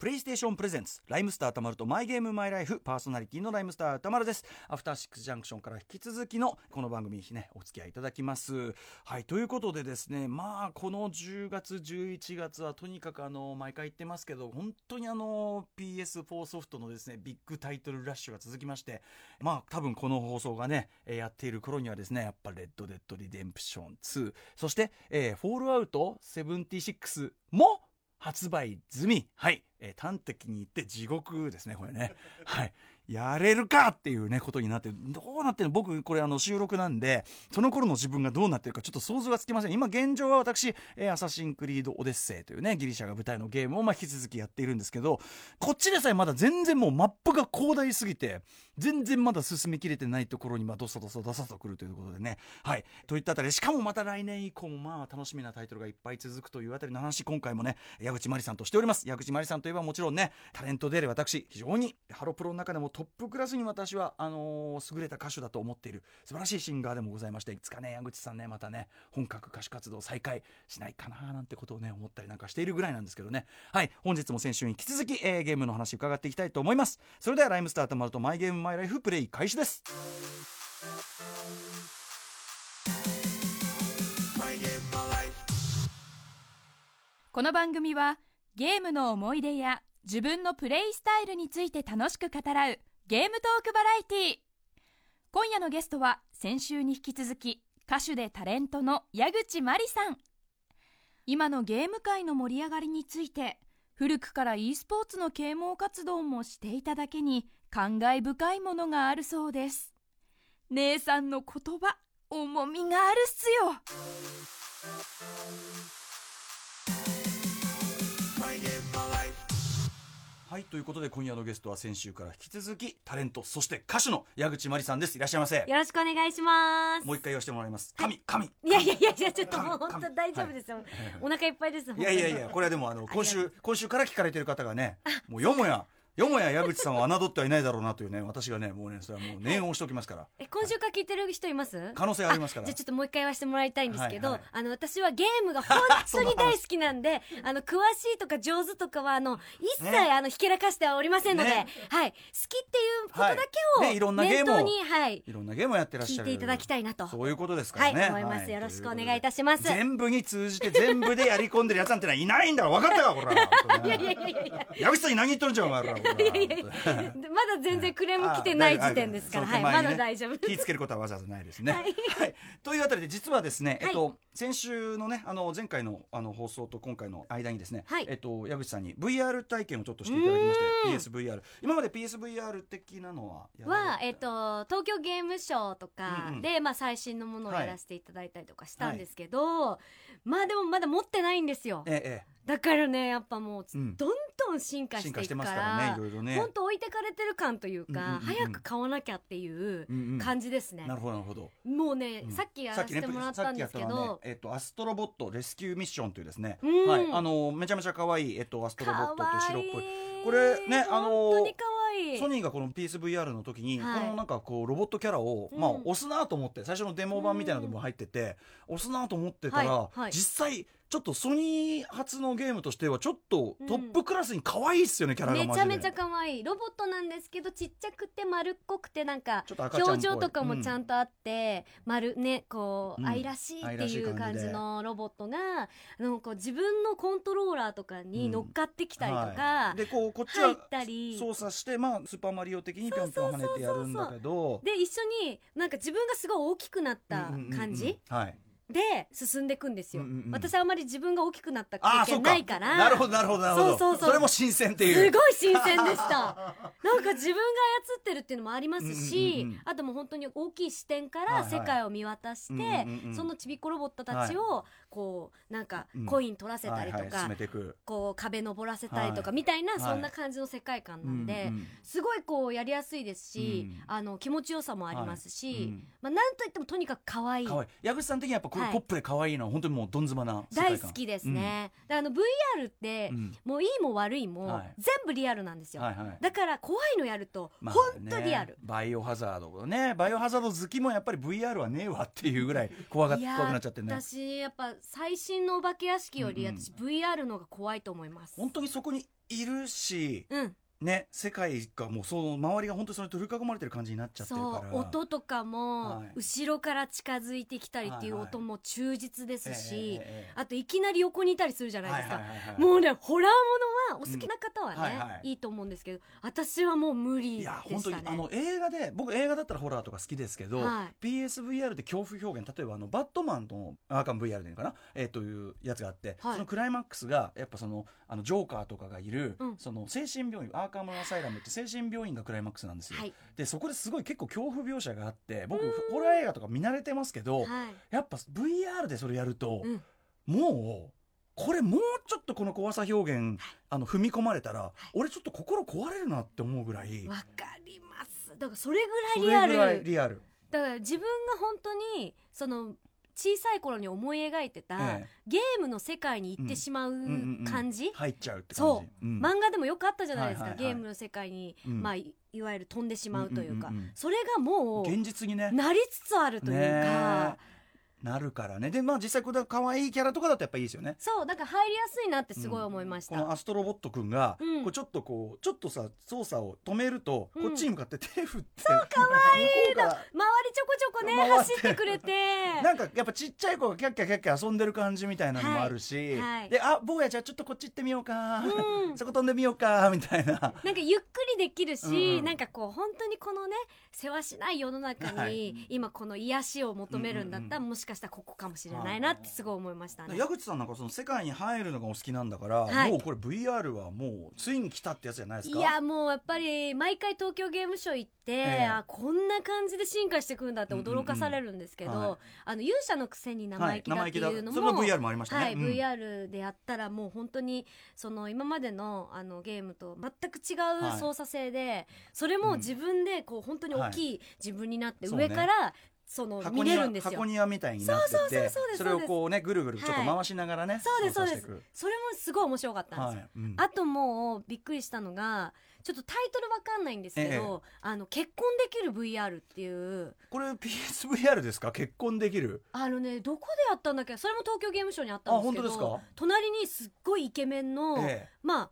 プレイステーションプレゼンツライムスター宇多丸とマイゲームマイライフパーソナリティのライムスター宇多丸です。アフターシックスジャンクションから引き続きのこの番組にねお付き合いいただきます。はいということでですねまあこの10月11月はとにかくあの毎回言ってますけど本当にあの PS4 ソフトのですねビッグタイトルラッシュが続きましてまあ多分この放送がねやっている頃にはですねやっぱレッドデッドリデンプション2そして、えー、フォールアウト76も発売済み。はい。えー端的に言って地獄ですね、これね。はい。やれるかっていうね、ことになって。どうなってるの？僕、これあの収録なんで、その頃の自分がどうなってるかちょっと想像がつきません。今現状は私、えーアサシンクリードオデッセイというね、ギリシャが舞台のゲームをまあ引き続きやっているんですけど、こっちでさえまだ全然もうマップが広大すぎて、全然まだ進みきれてないところにまあドサドサドサとくるということでね。はい。といったあたり、しかもまた来年以降もまあ楽しみなタイトルがいっぱい続くというあたりの話、今回もね、矢口真理さんとしております。矢口真理さんといえばもちろんね、タレントである私、非常にハロプロの中でもトップクラスに私は、あのー優れた歌手だと思っている素晴らしいシンガーでもございまして、いつかね、矢口さんね、またね、本格歌手活動再開しないかななんてことをね、思ったりなんかしているぐらいなんですけどね。はい。本日も先週に引き続き、えーゲームの話伺っていきたいと思います。それではライムスターたまるとマイゲームマイライフプレイ開始です。この番組はゲームの思い出や自分のプレイスタイルについて楽しく語らうゲームトークバラエティ今夜のゲストは先週に引き続き歌手でタレントの矢口真理さん。今のゲーム界の盛り上がりについて古くから e スポーツの啓蒙活動もしていただけに感慨深いものがあるそうです。姉さんの言葉重みがあるっすよ。はい。ということで今夜のゲストは先週から引き続きタレント、そして歌手の矢口真理さんです。いらっしゃいませ。よろしくお願いします。もう一回言わせてもらいます。神、神。いやいやいやいや、ちょっともう神本当大丈夫ですよ。お腹いっぱいです。いやいやいや、これはでもあの、今週、今週から聞かれてる方がね、もうよもや、よもや矢口さんを侮ってはいないだろうなというね、私がね、もうね、それはもう念を押しておきますから。え、今週から聞いてる人います？可能性ありますからじゃあちょっともう一回言わせてもらいたいんですけど、はいはいあの、私はゲームが本当に 大好きなんで、あの、詳しいとか上手とかは、あの、一切、ねあの、ひけらかしてはおりませんので、ねはい。好きっていうことだけを、はいねいろんなゲームに、はい。いろんなゲームをやってらっしゃる。聞いていただきたいなと。そういうことですかはい、らね。思います。よろしくお願いいたします。全部に通じて全部でやり込んでるやつなんていないんだろ分かったかこれいいやいやいやいや。矢口さんに何言っとるんじゃんお前らいやいやいやでまだ全然クレーム来てない時点ですから、はい、まだ大丈夫。気ぃつけることはわざわざないですね。ははい。い、というあたりで実はですね、えっと、は先週のねあの前回のあの放送と今回の間にですね、はい。えっと矢口さんに VR 体験をちょっとしていただきまして PSVR 今まで PSVR 的なのはは、えっと、東京ゲームショウとかで、まあ、最新のものをはい。やらせていただいたりとかしたんですけど、まあでもまだ持ってないんですよ。ええ。だからねやっぱもううん。どんどん進化していくからねらいろいろね。本当置いてかれてる感というか、うんうんうんうん。早く買わなきゃっていう感じですね、なるほどなるほど。もうね、うん。さっきやらせてもらったんですけど、ねえっと、アストロボットレスキューミッションというですね、うん。はい、あのめちゃめちゃ可愛いえっとアストロボットと白っぽい。これねあの本当に可愛い。ソニーがこの PSVR の時に、はい。このなんかこうロボットキャラを、うん。まあ押すなと思って最初のデモ版みたいなのも入ってて、押すなと思ってたら、はい。はい。実際ちょっとソニー初のゲームとしてはちょっとトップクラスに可愛いっすよね、キャラがめちゃめちゃ可愛い。ロボットなんですけどちっちゃくて丸っこくてなんか表情とかもちゃんとあって、丸ねこう、うん。愛らしいっていいう感じのロボットがあのこう自分のコントローラーとかに乗っかってきたりとか、はい。でこうこっちは入ったり。操作してまあスーパーマリオ的にぴょんぴょん跳ねてやるんだけど。で一緒になんか自分がすごい大きくなった感じ？はいで進んでいくんですよ、うんうんうん。私はあまり自分が大きくなった経験ないから。なるほどなるほどなるほど。そうそうそう。れも新鮮っていう。すごい新鮮でした。なんか自分が操ってるっていうのもありますし、うんうんうんあともう本当に大きい視点かはいはい。ら世界を見渡して、うんうんうんうん。そのちびっこロボットたちをこうなんかうん。コイン取らせたりとか、はいはい進めていく。こう壁登らせたりとかはい。みたいな、はい。そんな感じの世界観なんで、うんうん。すごいこうやりやすいですし、うん。あの気持ちよさもありますし、はい。うん。まあ、なんといってもとにかく可愛い。可愛い。矢口さん的にはやっぱポップで可愛いのは本当にもうどんずばな大好きですね、であの VR って、うん。もういいも悪いも、はい。全部リアルなんですよ、はいはい。だから怖いのやるとまあ本ね当リアル、バイオハザードね。バイオハザード好きもやっぱり VR はねえわっていうぐらい怖が怖くなっちゃってね。私やっぱ最新のお化け屋敷よりうんうん。私 VR の方が怖いと思います。本当にそこにいるしうんね世界がもうその周りが本当にそれに取り囲まれてる感じになっちゃってるそから。う音とかもはい。後ろから近づいてきたりっていう音も忠実ですし、あといきなり横にいたりするじゃないですか、もうねホラーものはお好きな方はね、うんはいはい。いいと思うんですけど私はもう無理でいや本当にしたねあの映画で僕映画だったらホラーとか好きですけど、はい。PSVR って恐怖表現例えばあのバットマンのアーカム VR でいいのかな、えーというやつがあって、はい。そのクライマックスがやっぱそのあのジョーカーとかがいる、うん。その精神病院アーカムアサイラムって精神病院がクライマックスなんですよ、はいでそこですごい結構恐怖描写があって僕ホラー映画とか見慣れてますけど、はいやっぱ VR でそれやると、うんもうこれもうちょっとこの怖さ表現あの踏み込まれたら、俺ちょっと心壊れるなって思うぐらいわかりますだからそれぐらいリアれぐらいルリアル、だから自分が本当にその小さい頃に思い描いてた、ええ。ゲームの世界に行ってしまう感じ、入っちゃうって感じ。そう、ん。漫画でもよくあったじゃないですか、はいはいはい。ゲームの世界に、うんまあ、いいわゆる飛んでしまうというか、うんうんうんうん。それがもう現実にね。なりつつあるというか、ねなるからね。でまあ実際これ可愛いキャラとかだとやっぱいいですよね。そうだから入りやすいなってすごい思いました、このアストロボットくんが、うん。こうちょっとこうちょっとさ操作を止めると、うん。こっちに向かって手振ってそうかわいい周りちょこちょこね走ってくれて。なんかやっぱちっちゃい子がキャッキャキャッキャ遊んでる感じみたいなのもあるし、はいはい。であ坊やじゃあちょっとこっち行ってみようか、うん。そこ飛んでみようかみたいな。なんかゆっくりできるし、うんうん。なんかこう本当にこのね世話しない世の中に、はい。今この癒しを求めるんだったら、うんもしかしたらここかもしれないなってすごい思いましたね。矢口さんなんかその世界に入るのがお好きなんだから、はい。もうこれ VR はもうついに来たってやつじゃないですか？いやもうやっぱり毎回東京ゲームショウ行って、えあこんな感じで進化してくるんだって驚かされるんですけど、うんうんうん。はいあの勇者のくせに生意気だっていうのも、それも VR もありましたね、はい、うん。VR でやったらもう本当にその今までのあのゲームと全く違う操作性で、それも自分でこう本当に大きい自分になって上からその見箱庭れるんですよ。箱庭みたいになっててそれをこうねぐるぐるちょっと回しながらね、そうですそうです。それもすごい面白かったんですよ。はいうん。あともうびっくりしたのがちょっとタイトルわかんないんですけど、あの結婚できる VR っていうこれ PSVR ですか？結婚できる？あのねどこでやったんだっけ？それも東京ゲームショウにあったんですけどあ本当ですか？隣にすっごいイケメンの、ええ。まあ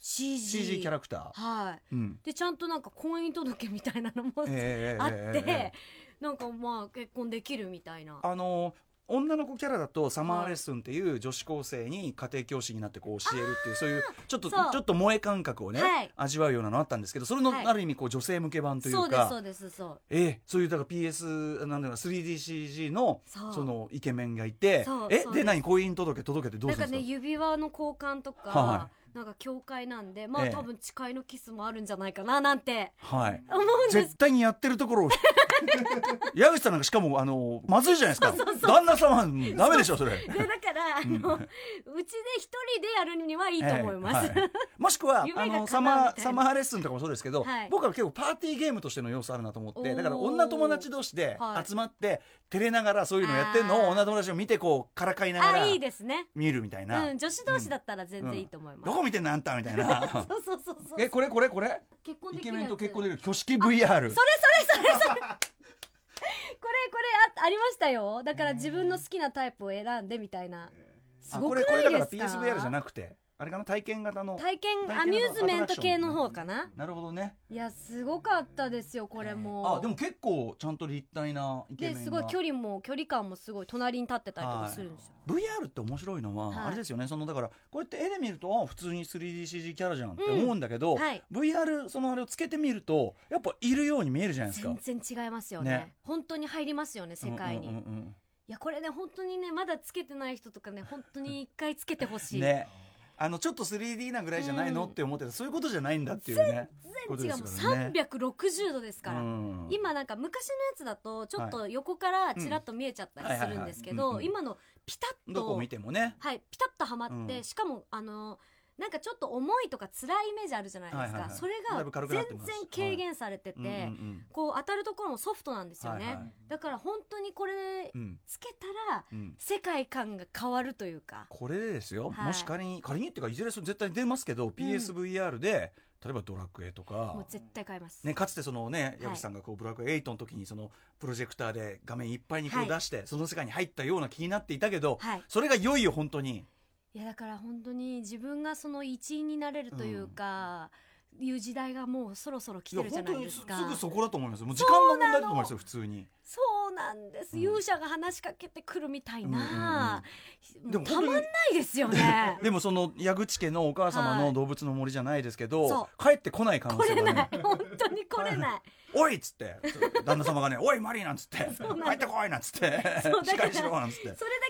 CG, CG キャラクター、はい。うん。でちゃんとなんか婚姻届みたいなのも、ええあって、ええええなんかまあ結婚できるみたいな。あの女の子キャラだとサマーレッスンっていう女子高生に家庭教師になってこう教えるっていうそういうちょっとちょっと萌え感覚をね、はい。味わうようなのあったんですけどそれのはい。ある意味こう女性向け版というか、そうですそうですそう。ええそういうだから PS なんだろう 3DCG のそのイケメンがいてえで何？婚姻届届けてどうなんかするんですか？ね指輪の交換とか、はなんか教会なんでまあ、ええ。多分誓いのキスもあるんじゃないかななんて。はい。思うんです。絶対にやってるところを。矢口さんなんかしかもあのまずいじゃないですか。旦那様うんダメでしょそれ。でだからあの、うちで一人でやるにはいいと思います、ええはい。もしくは あのサマーサマーレッスンとかもそうですけど、はい。僕は結構パーティーゲームとしての要素あるなと思ってだから女友達同士ではい。集まって照れながらそういうのやってるのを女友達を見てこうからかいながらあいいですね。見るみたいな、うん女子同士だったら全然いいと思います、どこ見てんのあんたみたいな。そうそうそうそうえこれこれこれ？結婚イケできるやつ。メンと結婚できる挙式 VR それそれそれそれ。これこれあありましたよ。だから自分の好きなタイプを選んでみたいな。すあごくこれこれだからないですか PSVR じゃなくてあれかな？体験型の。体験アミューズメント系の方かな？なるほどね。いやすごかったですよこれも。あでも結構ちゃんと立体なイケメンが。ですごい距離も距離感もすごい隣に立ってたりとかするんですよ、VR って面白いのは、はい。あれですよねそのだからこうやって絵で見るとあ普通に 3DCG キャラじゃんって思うんだけど、はい。VR そのあれをつけてみるとやっぱいるように見えるじゃないですか。全然違いますよね。ね。本当に入りますよね世界に、いやこれね本当にねまだつけてない人とかね本当に一回つけてほうしい、んねあのちょっと 3D なぐらいじゃないの、うん。って思ってた。そういうことじゃないんだっていうね。全然違う。ね。360度ですから、うん。今なんか昔のやつだとちょっと横からちらっと見えちゃったりするんですけど今のピタッとどこ見てもね。はいピタッとはまって、うん。しかもあのなんかちょっと重いとか辛いイメージあるじゃないですか、はいはいはい。それが全然軽減されてて、うん。うんこう当たるところもソフトなんですよね、はいはい。だから本当にこれつけたらうん。世界観が変わるというか、これでですよ、はい。もし仮に仮にっていうかいずれそれ絶対出ますけど PSVR で例えばドラクエとか。もう絶対買います、ね、かつてそのねい。矢口さんがこうブラック8の時にそのプロジェクターで画面いっぱいにこはい。う出して、その世界に入ったような気になっていたけど、はい。それがいよいよ本当にいやだから本当に自分がその一員になれるというか、いう時代がもうそろそろ来てるじゃないですか。すすぐそこだと思いますよ。もう時間の問題だと思いますよ普通にそうなんです、うん。勇者が話しかけてくるみたいな、でもたまんないですよね。でもその矢口家のお母様はい。の動物の森じゃないですけど、そ帰ってこない可能来れ性がねない。本当に来れない。おいっつって。旦那様がね「おいマリー」なんつって。帰ってこいなんつって。それだ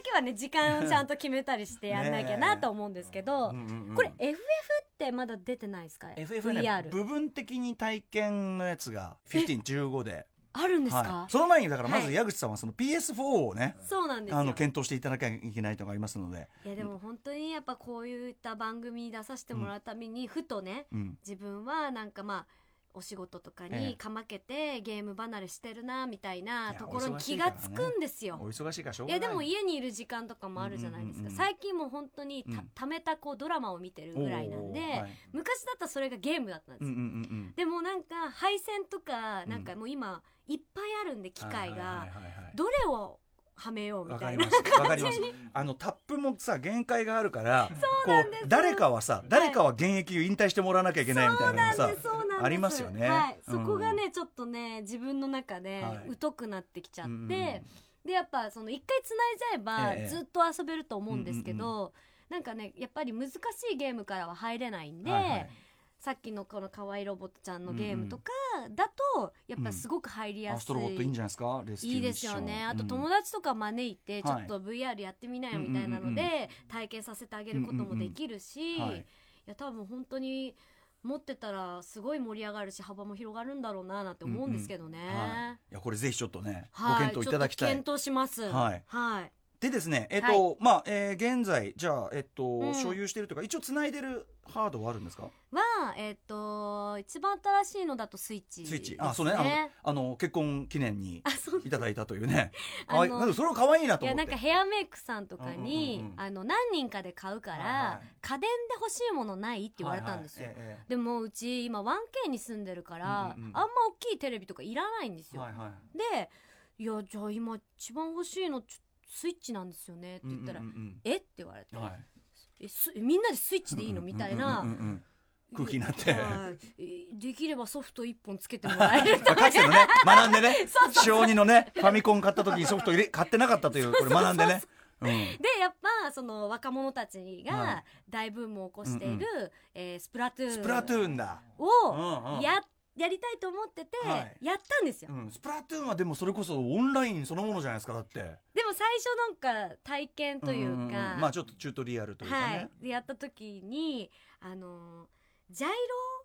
けはね時間をちゃんと決めたりしてやんなきゃなと思うんですけど、うんうんうん。これ FF ってまだ出てないですか？FF ね部分的に体験のやつが1515であるんですか、はい、その前にだからまずはい矢口さんはその PS4 をね、そうなんですよ。あの検討していただきゃいけないとがありますので、いやでも本当にやっぱこういった番組に出させてもらうためにふとねうん、自分はなんかまあお仕事とかええ。にかまけてゲーム離れしてるなみたいなところに気がつくんですよ。お忙しいからしょういがない。やでも家にいる時間とかもあるじゃないですか、うんうんうん。うん最近も本当にた,、うん。貯めたこうドラマを見てるぐらいなんで、昔だったらそれがゲームだったんですよ、うんうんうんうん。でもなんか配線とかなんかもう今いっぱいあるんで機械が。どれをはめようみわたいな。かります。わかります。あのタップもさ限界があるから、こう誰かはさ、誰かは現役を引退してもらわなきゃいけないみたいなのがさありますよね。はい、うん。そこがねちょっとね自分の中ではい。疎くなってきちゃって、うんうんでやっぱその一回繋いじゃえばええ。ずっと遊べると思うんですけど、なんかねやっぱり難しいゲームからは入れないんで、はいはいさっきのこの可愛いロボットちゃんのゲームとかだとやっぱすごく入りやすい、アストロボットいいんじゃないですか？いいですよね。あと友達達とか招いてちょっと VR やってみなよみたいなのうんうんうんで体験させてあげることもできるし、はい。いや多分本当に持ってたらすごい盛り上がるし幅も広がるんだろうななんて思うんですけどね、はい。いやこれぜひちょっとね、ごはい。検討いただきたい。検討します。はい。はいでですね、えっと、まあ、えー現在じゃあえっと、うん所有しているというか一応繋いでるハードはあるんですか？はえっ、と一番新しいのだとスイッチスイッチ。あ、そうね。あのあの結婚記念にいただいたというね。あのなんかそれは可愛いなといや思って。なんかヘアメイクさんとかに、うんうんうんあの何人かで買うから、はいはい家電で欲しいものないって言われたんですよ、はいはいえでもうち今 1K に住んでるから、うんうんうんあんま大きいテレビとかいらないんですよ、えはいはい。で「いやじゃあ今一番欲しいのちょスイッチなんですよね」って言ったら「うんうんえ？っ?」て言われてうんはい。「えすみんなでスイッチでいいの?」みたいなうんうんうんうん空気になって。はいえできればソフト1本つけてもらえるとあか つてのね、学んでね 小児のね、ファミコン買った時にソフト入れ買ってなかったという、これ学んでね。うんでやっぱその若者たちはいが大ブームを起こしている、えースプラトゥーンスプラトゥーンだ。をうんうんややりたいと思ってて、はい。やったんですよ、うん、スプラトゥーンはでもそれこそオンラインそのものじゃないですかだって。でも最初なんか体験というか、んんん。まあちょっとチュートリアルというかはねい、でやった時にあのージャイロ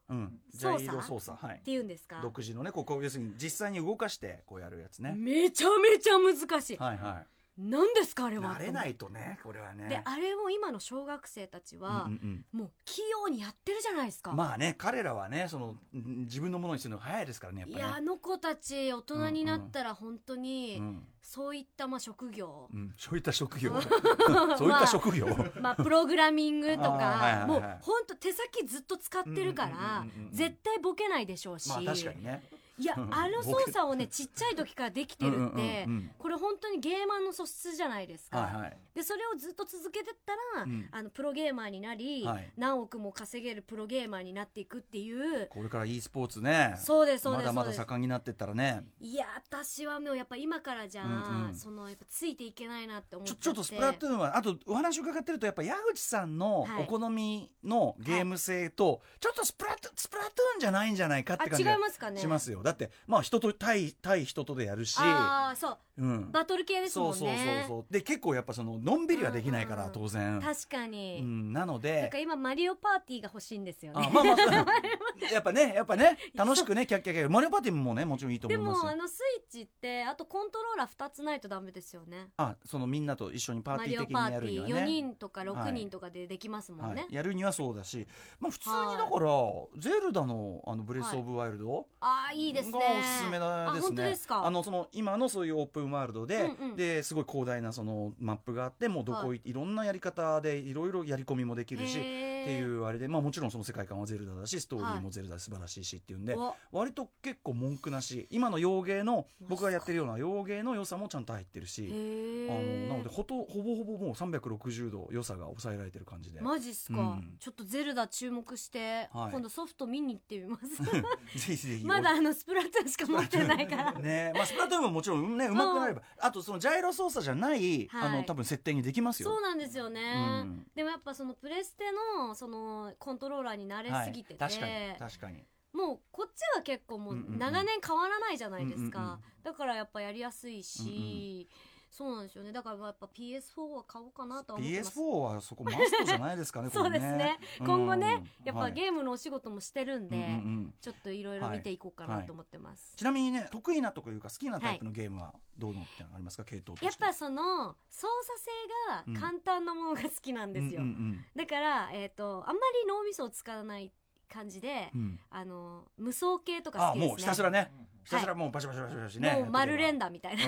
うんジ操作ャイロ操作。はい。っていうんですか？独自のねここ要するに実際に動かしてこうやるやつね、めちゃめちゃ難しい、はいは何ですかあれは？慣れないとねこれはね。であれを今の小学生たちは、うんうんもう器用にやってるじゃないですか、うんまあね彼らはねそのん自分のものにするのが早いですからねやっぱね。いやあの子たち大人になったら本当に、うん。そういったまあ職業、うん、そういった職業。そういった職業、まあ、プログラミングとかもう本当手先ずっと使ってるかうんうんらうんうんうん。絶対ボケないでしょうし、まあ確かにねいやうん。あの操作をねちっちゃい時からできてるって、うんうんうんうん。これ本当にゲーマーの素質じゃないですか、はいはい。でそれをずっと続けてったら、うん。あのプロゲーマーになり、はい。何億も稼げるプロゲーマーになっていくっていう。これから e スポーツね。そうですそうですまだまだ盛んになってったらね。いや私はもうやっぱ今からじゃ、うんうん。そのやっぱついていけないなって思っちちょっとスプラトゥーンはあとお話伺ってるとやっぱ矢口さんのはい。お好みのゲーム性と、ちょっとスプラトスプラトゥーンじゃないんじゃないかってあ感じが違いますかね。しますよだってまあ人と対対人とでやるし、ああそう。うん、バトル系ですそうそうもんねそうそう。で結構やっぱそののんびりはできないからうん。うん当然、確かに、うん、なのなんでか今マリオパーティーが欲しいんですよね。あまあまあ やっぱねやっぱね楽しくねキャッキャキャッマリオパーティーもねもちろんいいと思でいますもあのスイッチってあとコントローラー2つないとダメですよね。あそのみんなと一緒にパーマティー的リオパーテにやるにはィー4ね人とか6人とかでできますもんね、はい、やるにはそうだし、まあ、普通にはい。だから、ゼルダのあのブレス・オブ・ワイルド？ああいいですねがおすすめだあですね。あのその今のそういうオープンワールドで、うんうんですごい広大なそのマップがあってもうどこい、い、ろんなやり方でいろいろやり込みもできるし。っていうあれで、まあ、もちろんその世界観はゼルダだしストーリーもゼルダで素晴らしいしっていうんで、お。割と結構文句なし今の洋芸の僕がやってるような洋芸の良さもちゃんと入ってるし、へあのーなのでほとほぼほぼもう360度良さが抑えられてる感じで。マジっすか、うん。ちょっとゼルダ注目して、はい。今度ソフト見に行ってみます。ぜひぜひ。まだあのスプラトゥーンしか持ってないから。ね。まあ、スプラトゥーンももちろんねうまくなれば。あとそのジャイロ操作じゃない、はい。あの多分設定にできますよ。そうなんですよね、うん。でもやっぱそのプレステのそのコントローラーに慣れすぎてて、はい、確かに。確かに。もうこっちは結構もう長年変わらないじゃないですか、だからやっぱやりやすいし、そうなんですよね。だからやっぱ PS4 は買おうかなとは思ってます。PS4 はそこマストじゃないですかね そうですね。今後ねやっぱーゲームのお仕事もしてるんで、うんうんうん。ちょっといろい。ろ見ていこうかなと思ってます、ちなみにね得意なとかいうか好きなタイプのゲームはどうのってのありますか？系統やっぱその操作性が簡単なものが好きなんですよ、うんうん。だから、えー、とあんまり脳みそを使わない感じで、うん。うんあの無双系とか好きですね。あもうひたすらね。ひたすらもうバシバシバシバシねもう丸連打打みたいな、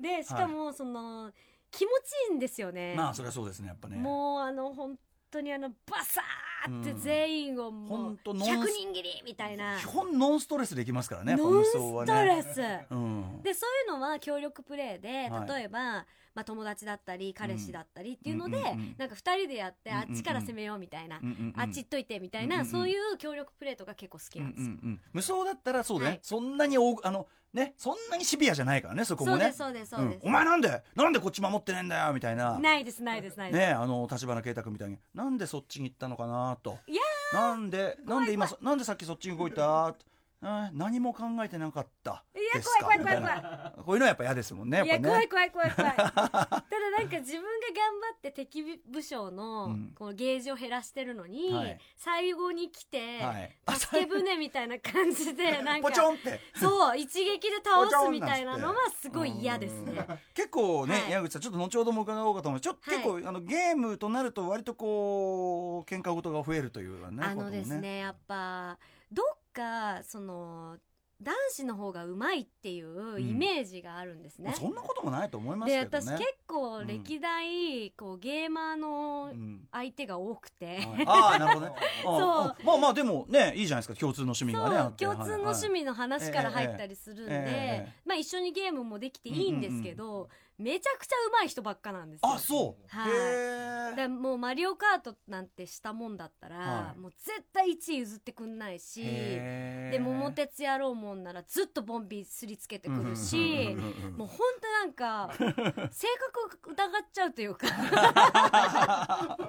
でしかもその、気持ちいいんですよね、まあそれはそうですねやっぱね。もうあの本当にあのバサーって全員をもほうんとノン100人切りみたいな。基本ノンストレスできますからねノンストレス、うん。でそういうのは協力プレイではい。例えば、まあ、友達だったり彼氏だったりっていうので、うん。なんか2人でやって、うん。うん。うんあっちから攻めようみたいな、うん。うん。うん。あっち行っといてみたいな、うん。うん。うん。そういう協力プレイとか結構好きなんですよ、うん。うん。うん。無双だったらそうだね、はい。そんなにおあのねそんなにシビアじゃないからねそこもね。そうですそうですそうです、ん。お前なんでなんでこっち守ってねえんだよみたいな。ないですないですないです、ねあの立花慶太君みたいに。なんでそっちに行ったのかなと。いやなんでなんで今そなんでさっきそっちに動いた？あ何も考えてなかった。いやですか？怖い怖い怖いみたなこういうのはやっぱ嫌ですもんねやっいや怖い怖い怖い怖い。ただなんか自分が頑張って敵武将のうん。このゲージを減らしてるのに、はい。最後に来て、はい。助け舟みたいな感じで なんかポチョンって。そう一撃で倒すみたいなのはすごい嫌ですね。うん。結構ね、はい。矢口さんちょっと後ほども伺おうかと思うちょっとはい結構、あのゲームとなると割とこう喧嘩事が増えるというかねあのですね。やっぱどっかその男子の方がうまいっていうイメージがあるんですね。まあ、そんなこともないと思いますでけどね。私結構歴代こうゲーマーのうん。相手が多くて、はい。ああなるほどね。そう。まあまあでもねいいじゃないですか。共通の趣味がね共通の趣味の話から入ったりするんで、まあ、一緒にゲームもできていいんですけど、めちゃくちゃ上手い人ばっかなんですよ。あそう、はい。へえでもうマリオカートなんてしたもんだったら、はい。もう絶対1位譲ってくんないしで桃鉄やろうもんならずっとボンビすりつけてくるしうんうんうんうんもう本当なんか 性格疑っちゃうというか。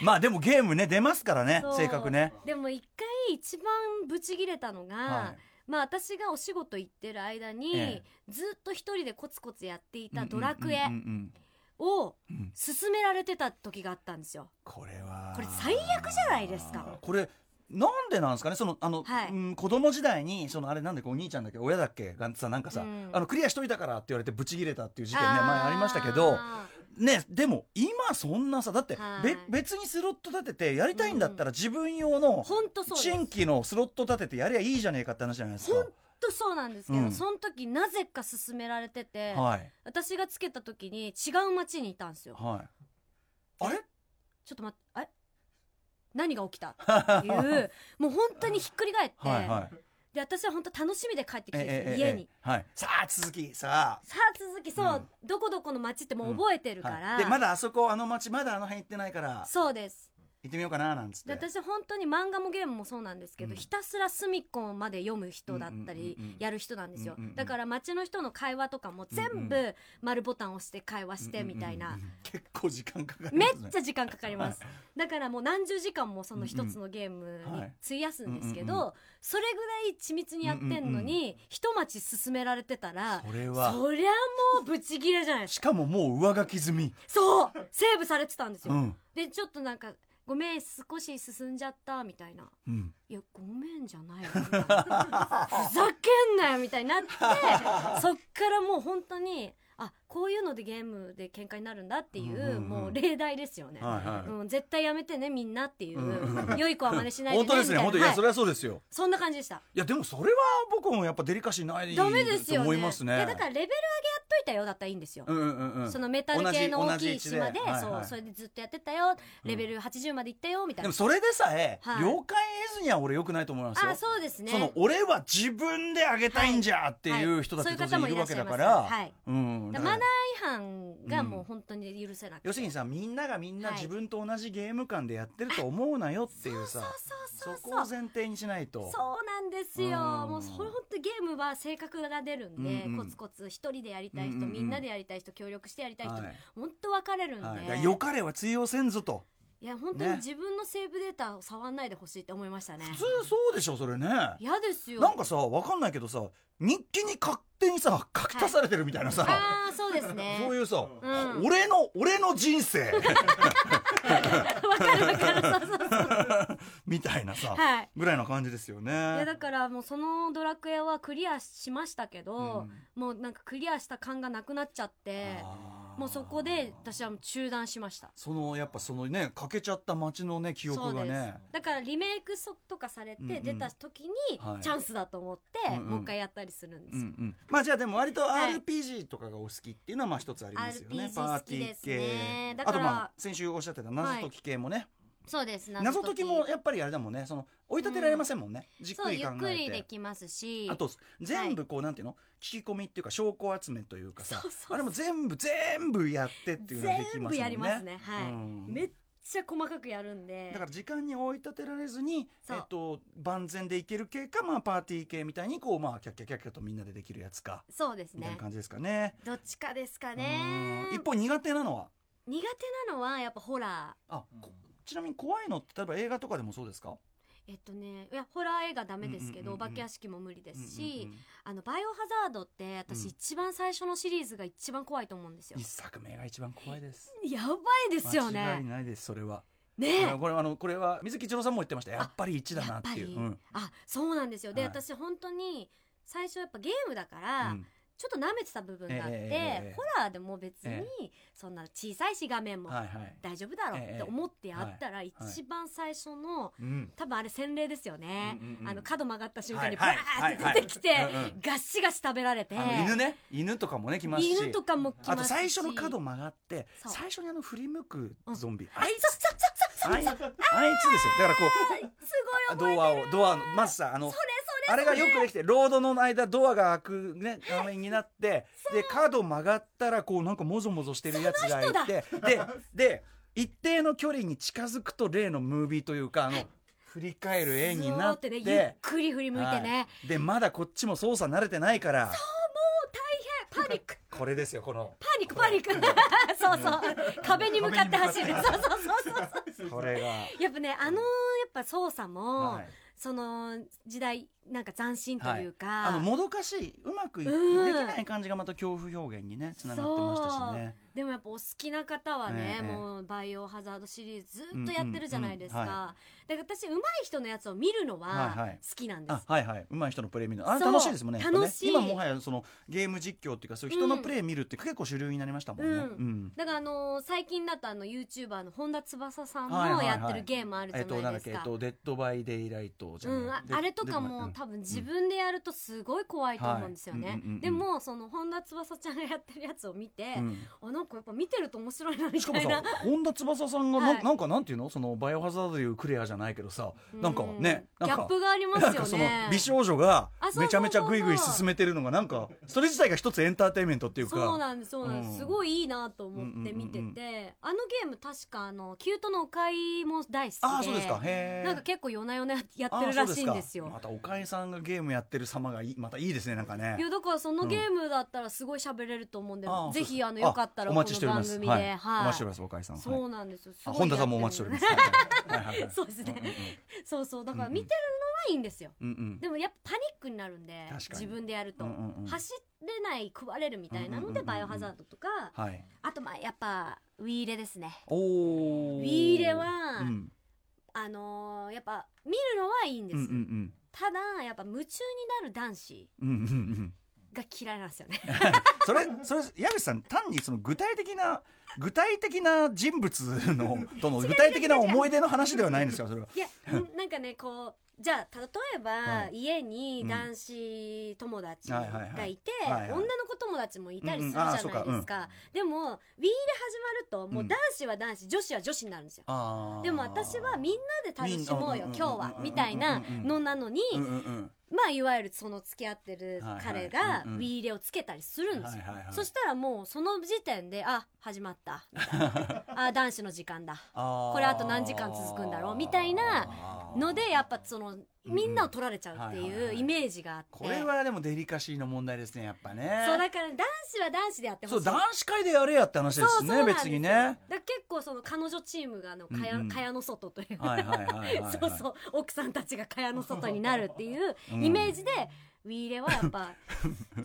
まあでもゲームね出ますからね性格ね。でも一回一番ブチギレたのが、はいまあ私がお仕事行ってる間に、えずっと一人でコツコツやっていたドラクエを勧められてた時があったんですよ。これは。これ最悪じゃないですか。これなんでなんですかね？そのあの、はい。うん子供時代にそのあれなんでお兄ちゃんだっけ？親だっけ？がさなんかさ、うん。あのクリアしといたからって言われてブチギレたっていう事件ね前ありましたけどあねでも今そんなさだって、はい。べ別にスロット立ててやりたいんだったら自分用の。新規のスロット立ててやりゃいいじゃねえかって話じゃないですかほんとそうなんですけど、うん。その時なぜか勧められてて、はい。私がつけた時に違う町にいたんですよ。はい。あれ？ちょっと待って、あれ？何が起きた？っていう、もう本当にひっくり返って、はいはいで私は本当楽しみで帰ってきてるんですよ、ええええ。家に。はい。さあ続き。ささあ続き。そう、うん。どこどこの町ってもう覚えてるあ、から、はい、でまだあそこあの町まだあの辺行ってないから。そうです行ってみようかななんつって。で私本当に漫画もゲームもそうなんですけど、うん。ひたすら隅っこまで読む人だったりうんうんうんうんやる人なんですよ、うんうんうんだから街の人の会話とかも全部丸ボタン押して会話してみたいな、うんうん。うん結構時間かかるめっちゃ時間かかります。だからもう何十時間もその一つのゲームにうんはい。費やすんですけうんうんどそれぐらい緻密にやってんのに一町進められてたらそれは。そりゃもうブチギレじゃないですか。しかももう上書き済み。そうセーブされてたんですよ、うん。でちょっとなんかごめん少し進んじゃったみたいな。うん。いやごめんじゃないよ。ふざけんなよみたいになってそっからもう本当にあこういうのでゲームで喧嘩になるんだっていう,、うんうんうん。もう例題ですよね、はいはい。うん、絶対やめてねみんなっていう、うんうん良い子は真似しないでね本当ですね。本当いやそれはそうですよ。そんな感じでした。いやでもそれは僕もやっぱデリカシーないダメですよとね。思いますね。いやだからレベル上げやっといたよだったらいいんですよ、うんうんうん。うんそのメタル系の大きい島ではいはい。そうそれでずっとやってたよ。レベル80までいったよみたいな、でもそれでさえ、はい。了解得ずには俺よくないと思いますよ。あそうですね。その俺は自分であげたいんじゃっていう人だって当然いるわけだから、はい。うん。だからマナー違反がもう本当に許せなくて、要するにさみんながみんな自分と同じゲーム感でやってると思うなよっていうさ、そこを前提にしないとそうなんですよ、うんもう本当ゲームは性格が出るんで、うんうんコツコツ一人でやりたい人、うんうんみんなでやりたい人協力してやりたい人、はい本当分かれるんで、はい、よかれは通用せんぞとや本当にね。自分のセーブデータを触んないでほしいって思いましたね。普通そうでしょそれね。嫌ですよ。なんかさわかんないけどさ日記に勝手にさ書き足されてるみたいなさ、ああそうですね。そういうさ、うん。俺の俺の人生。わかるわかる。そうそう みたいなさ、はい。ぐらいな感じですよね。いやだからもうそのドラクエはクリアしましたけど、もうなんかクリアした感がなくなっちゃってあーもうそこで私は中断しました。そのやっぱそのね欠けちゃった街のね記憶がね。だからリメイクそとかされて出た時にはい。チャンスだと思ってもう一回やったりするんですよ、うんうん、まあじゃあでも割とはい。RPG とかがお好きっていうのはまあ一つありますよね、RPG パーティー好きですね。系。だからあとまあ先週おっしゃってた謎解き系もね、そうです。謎解き。もやっぱりあれだもんね。その追い立てられませんもんね、じっそうくり考ゆっくりえてできますし。あと全部こうなんていうの？聞き込みっていうか証拠集めというかさ。そうそうそう。あれも全部全部やってっていうのができ全部ますもんね。やりますね。はい、うん。めっちゃ細かくやるんで。だから時間に追い立てられずに、えっと、万全でいける系か、まあ、パーティー系みたいにこう、まあ、キャッキャキャッキャとみんなでできるやつか。そうですね。みたいな感じですかね。どっちかですかうねん。一方苦手なのは？苦手なのはやっぱホラあ、こちなみに怖いのって例えば映画とかでもそうですか？ーえっとねいやホラー映画ダメですけど、お化け屋敷も無理ですし、うんうんうんあのバイオハザードって私うん。一番最初のシリーズが一番怖いと思うんですよ。一、作目が一番怖いです。やばいですよ間違いねないですそれは。ねあこれあのこれは水木一郎さんも言ってました。やっぱり一だなやっていう。うん。あそうなんですよ。で、はい。私本当に最初やっぱゲームだから、うんちょっと舐めてた部分があって、ええええホラーでも別にえそんな小さいし画面も。大丈夫だろうって思ってやったらい一番最初のうん。多分あれ洗礼ですよね、うんうんうんあの角曲がった瞬間にはいバはいーって出てきて、ガッシガシ食べられて。犬ね犬とかもね来ますし。犬とかも来ますし。あと最初の角曲がって最初にあの振り向くゾンビ、あいつそうそうそうあいあいつですよだからこうすごいドアをドアまずさあのそれあれがよくできてロードの間ドアが開くね画面になってで角曲がったらこうなんかもぞもぞしてるやつがいてでで一定の距離に近づくと例のムービーというかあの振り返る絵になってそうねゆっくり振り向いてね、はい。でまだこっちも操作慣れてないから。パニック。これですよこの。パニックパニック。そうそう。壁に向かって走る。そうそうそうそう。これが、やっぱねあのやっぱ操作も、はい。その時代なんか斬新というか、あのもどかしいうまくいできうん。ない感じがまた恐怖表現にねつながってましたしね。でもやっぱお好きな方はね、ええもうバイオハザードシリーズずっとやってるじゃないですか、うんうんうん。はだから私上手い人のやつを見るのははいはい。好きなんです、あはいはい。上手い人のプレイ見るの。あれ楽しいですもんね楽しい。今もはやそのゲーム実況っていうかそういう人のプレイ見るって結構主流になりましたもんね。うん。うん。だからあのー最近だとあの YouTuber の本田翼さんはいはいはいもやってるゲームあるじゃえっとなんだっけえっないですか。とデッドバイデイライトじゃうん、ないでああれとかでもで多分自分でやるとすごい怖いと思うんですよね、でもその本田翼ちゃんがやってるやつを見て、うん。あなんかやっぱ見てると面白いなみしかもたいなさ本田翼さんがな,、はい。なんかなんていうの？そのバイオハザードでいうクレアじゃないけどさなんかねうんなんかギャップがありますよなんかそのね美少女がめちゃめちゃグイグイ進めてるのがなんかそれ自体が一つエンターテインメントっていうか。そうなんですそうなんです、うん。すごいいいなと思って見てて、あのゲーム確かあのキュートのおかいも大好きで。ああそうですか。へえなんか結構夜な夜なやってるらしいんですよ。またおかえさんがゲームやってる様がいいまたいいですねなんかね。いやだからそのゲームだったらすごい喋れると思うんで、ああぜひあのよかったらあこのお待ちしております。番組で、ははい。いお待ちしておりますおかえさん。そうなんですよ。すあごい本田さんもお待ちしております。はいはいはい。はい そうですね。うんうんうん。そうそう。だから見てるのはいいんですよ、うんうん。でもやっぱパニックになるんで自分でやると、うんうんうん。走れない食われるみたいなので、うんうんうんうんバイオハザードとか。はい。あとまあやっぱウィーレですね。おおウィーレはうん。あのーやっぱ見るのはいいんです、うんうんただやっぱ夢中になる男子が嫌いなんですよね。それそれ矢口さん単にその具体的な具体的な人物のとの具体的な思い出の話ではないんですよそれは。いやなんかねこうじゃあ例えば、はい。家に男子友達がいて、はいはいはい。はいはい。女の子友達もいたりするじゃないですか,、そうか。うん。でも Wii で始まるともううん。男子は男子、女子は女子になるんですよ。あー。でも私はみんなで楽しもうよみん今日はうんみたいなのなのにうんうんうんまあいわゆるその付き合ってる彼はいがはい。うんうん。Wii 入れをつけたりするんですよ。そしたらもうその時点であ始まった。みたいな。あ男子の時間だ。これあと何時間続くんだろう。みたいなのでやっぱそのみんなを取られちゃうってはいうイメージがあって、これはでもデリカシーの問題ですねやっぱね。そうだから男子は男子でやってほしい。そう男子会でやれやって話ですね別にね。だ結構その彼女チームがあの蚊帳,、うん。うん蚊帳の外というか、はいはいはい そうそう奥さんたちが蚊帳の外になるっていううん。イメージで、ウィーレはやっぱ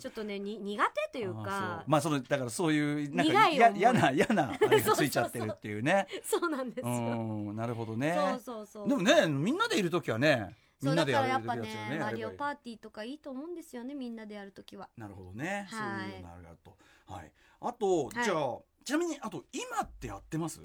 ちょっとねに苦手というか。まあそのだからそういうなんか嫌な嫌なあれが ついちゃってるっていうね。そうなんですうよ、ん。なるほどね。そうそうそう。でもねみんなでいる時はねみそうんだなでやからやっぱねねマリオパーティーとかいいと思うんですよねみんなでやるときは。なるほどね、はいそういうのあると。はい。あと、はいじゃあちなみにあと今ってやってます？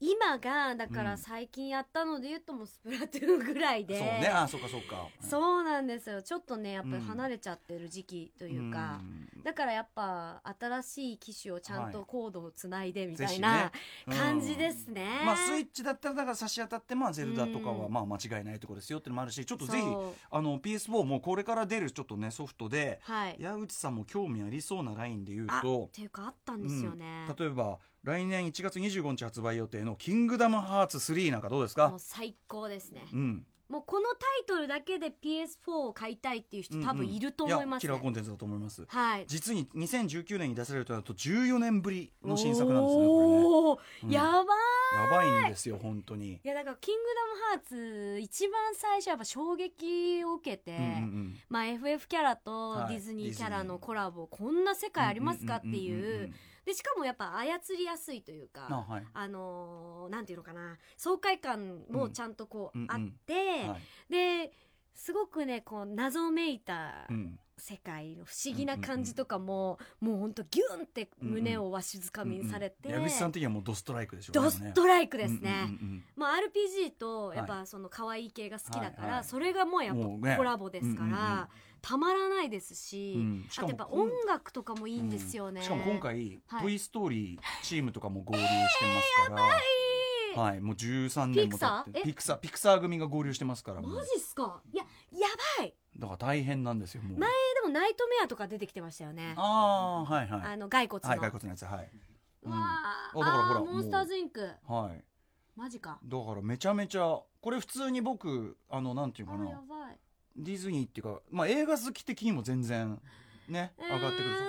今がだかうん。ら最近やったので言うともうスプラトゥーンぐらいで、そうね。あそうかそうか。そうなんですよ。ちょっとねやっぱりうん。離れちゃってる時期とというか、だからやっぱ新しい機種をちゃんとはい。コードをつないでみたいなね。感じですね。まあスイッチだったらだから差し当たってまあゼルダとかはうん。まあ間違いないところですよっていうのもあるしちょっとぜひあの PS4 もこれから出るちょっとねソフトではい。矢口さんも興味ありそうなラインで言うあとっていうかあったんですよね。例えば来年1月25日発売予定の「キングダムハーツ3」なんかどうですか？もう最高ですね。うん。もうこのタイトルだけで PS4 を買いたいっていう人多分いると思いますね。やキラーコ。ンテンツだと思います。はい。実に2019年に出されるとなると14年ぶりの新作なんですねこれね。うん。やばい。やばいんですよ本当に。いやだから「キングダムハーツ」一番最初やっぱ衝撃を受けて、うんうんまあ、FF キャラとはい。ディズニーキャラのコラボ、こんな世界ありますかっていうでしかもやっぱ操りやすいというかあはい。あのーなんていうのかな。爽快感もちゃんとこううんあって、はい。ですごくねこう謎めいたうん世界の不思議な感じとかも、もうほんとギュンって胸をわしづかみにされて、矢口さん的にはもうドストライクでしょうドストライクですね。うんうんうんまあ、RPG とやっぱその可愛い系が好きだから、はいはい。それがもうやっもうね。ぱコラボですから、うんうんうん。たまらないですし、うん。しあとやっぱ音楽とかもいいんですよね、しかも今回「はい。トイ・ストーリー」チームとかも合流してますから、はい、もう13年も経って。ピピクサーピクサー組が合流してますからもう。マジっすか？いややばいだから大変なんですよもう。前でもナイトメアとか出てきてましたよね。ああはいはい。の骸骨の、はい骸骨のやつはい。うわあーだからほらモンスターズインク。はい。マジか。だからめちゃめちゃこれ普通に僕あのなんていうあかな。やばい。ディズニーっていうかまあ映画好き的にも全然ね上がってくるぞ。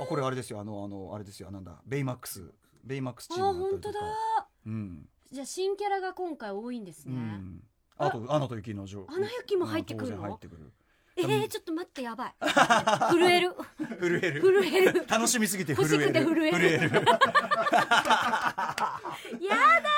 あこれあれですよ。あのあのあれですよ。なんだ。ベイマックス。ベイマックスあチームだった本当だ。りとかうん。じゃあ新キャラが今回多いんですうね、んあと「アナと雪の女王」アナ雪も入ってくるの？入ってくる。えー、ちょっと待ってやばい。震える。震える。震える。楽しみすぎて震欲しえる。くて震える。やだ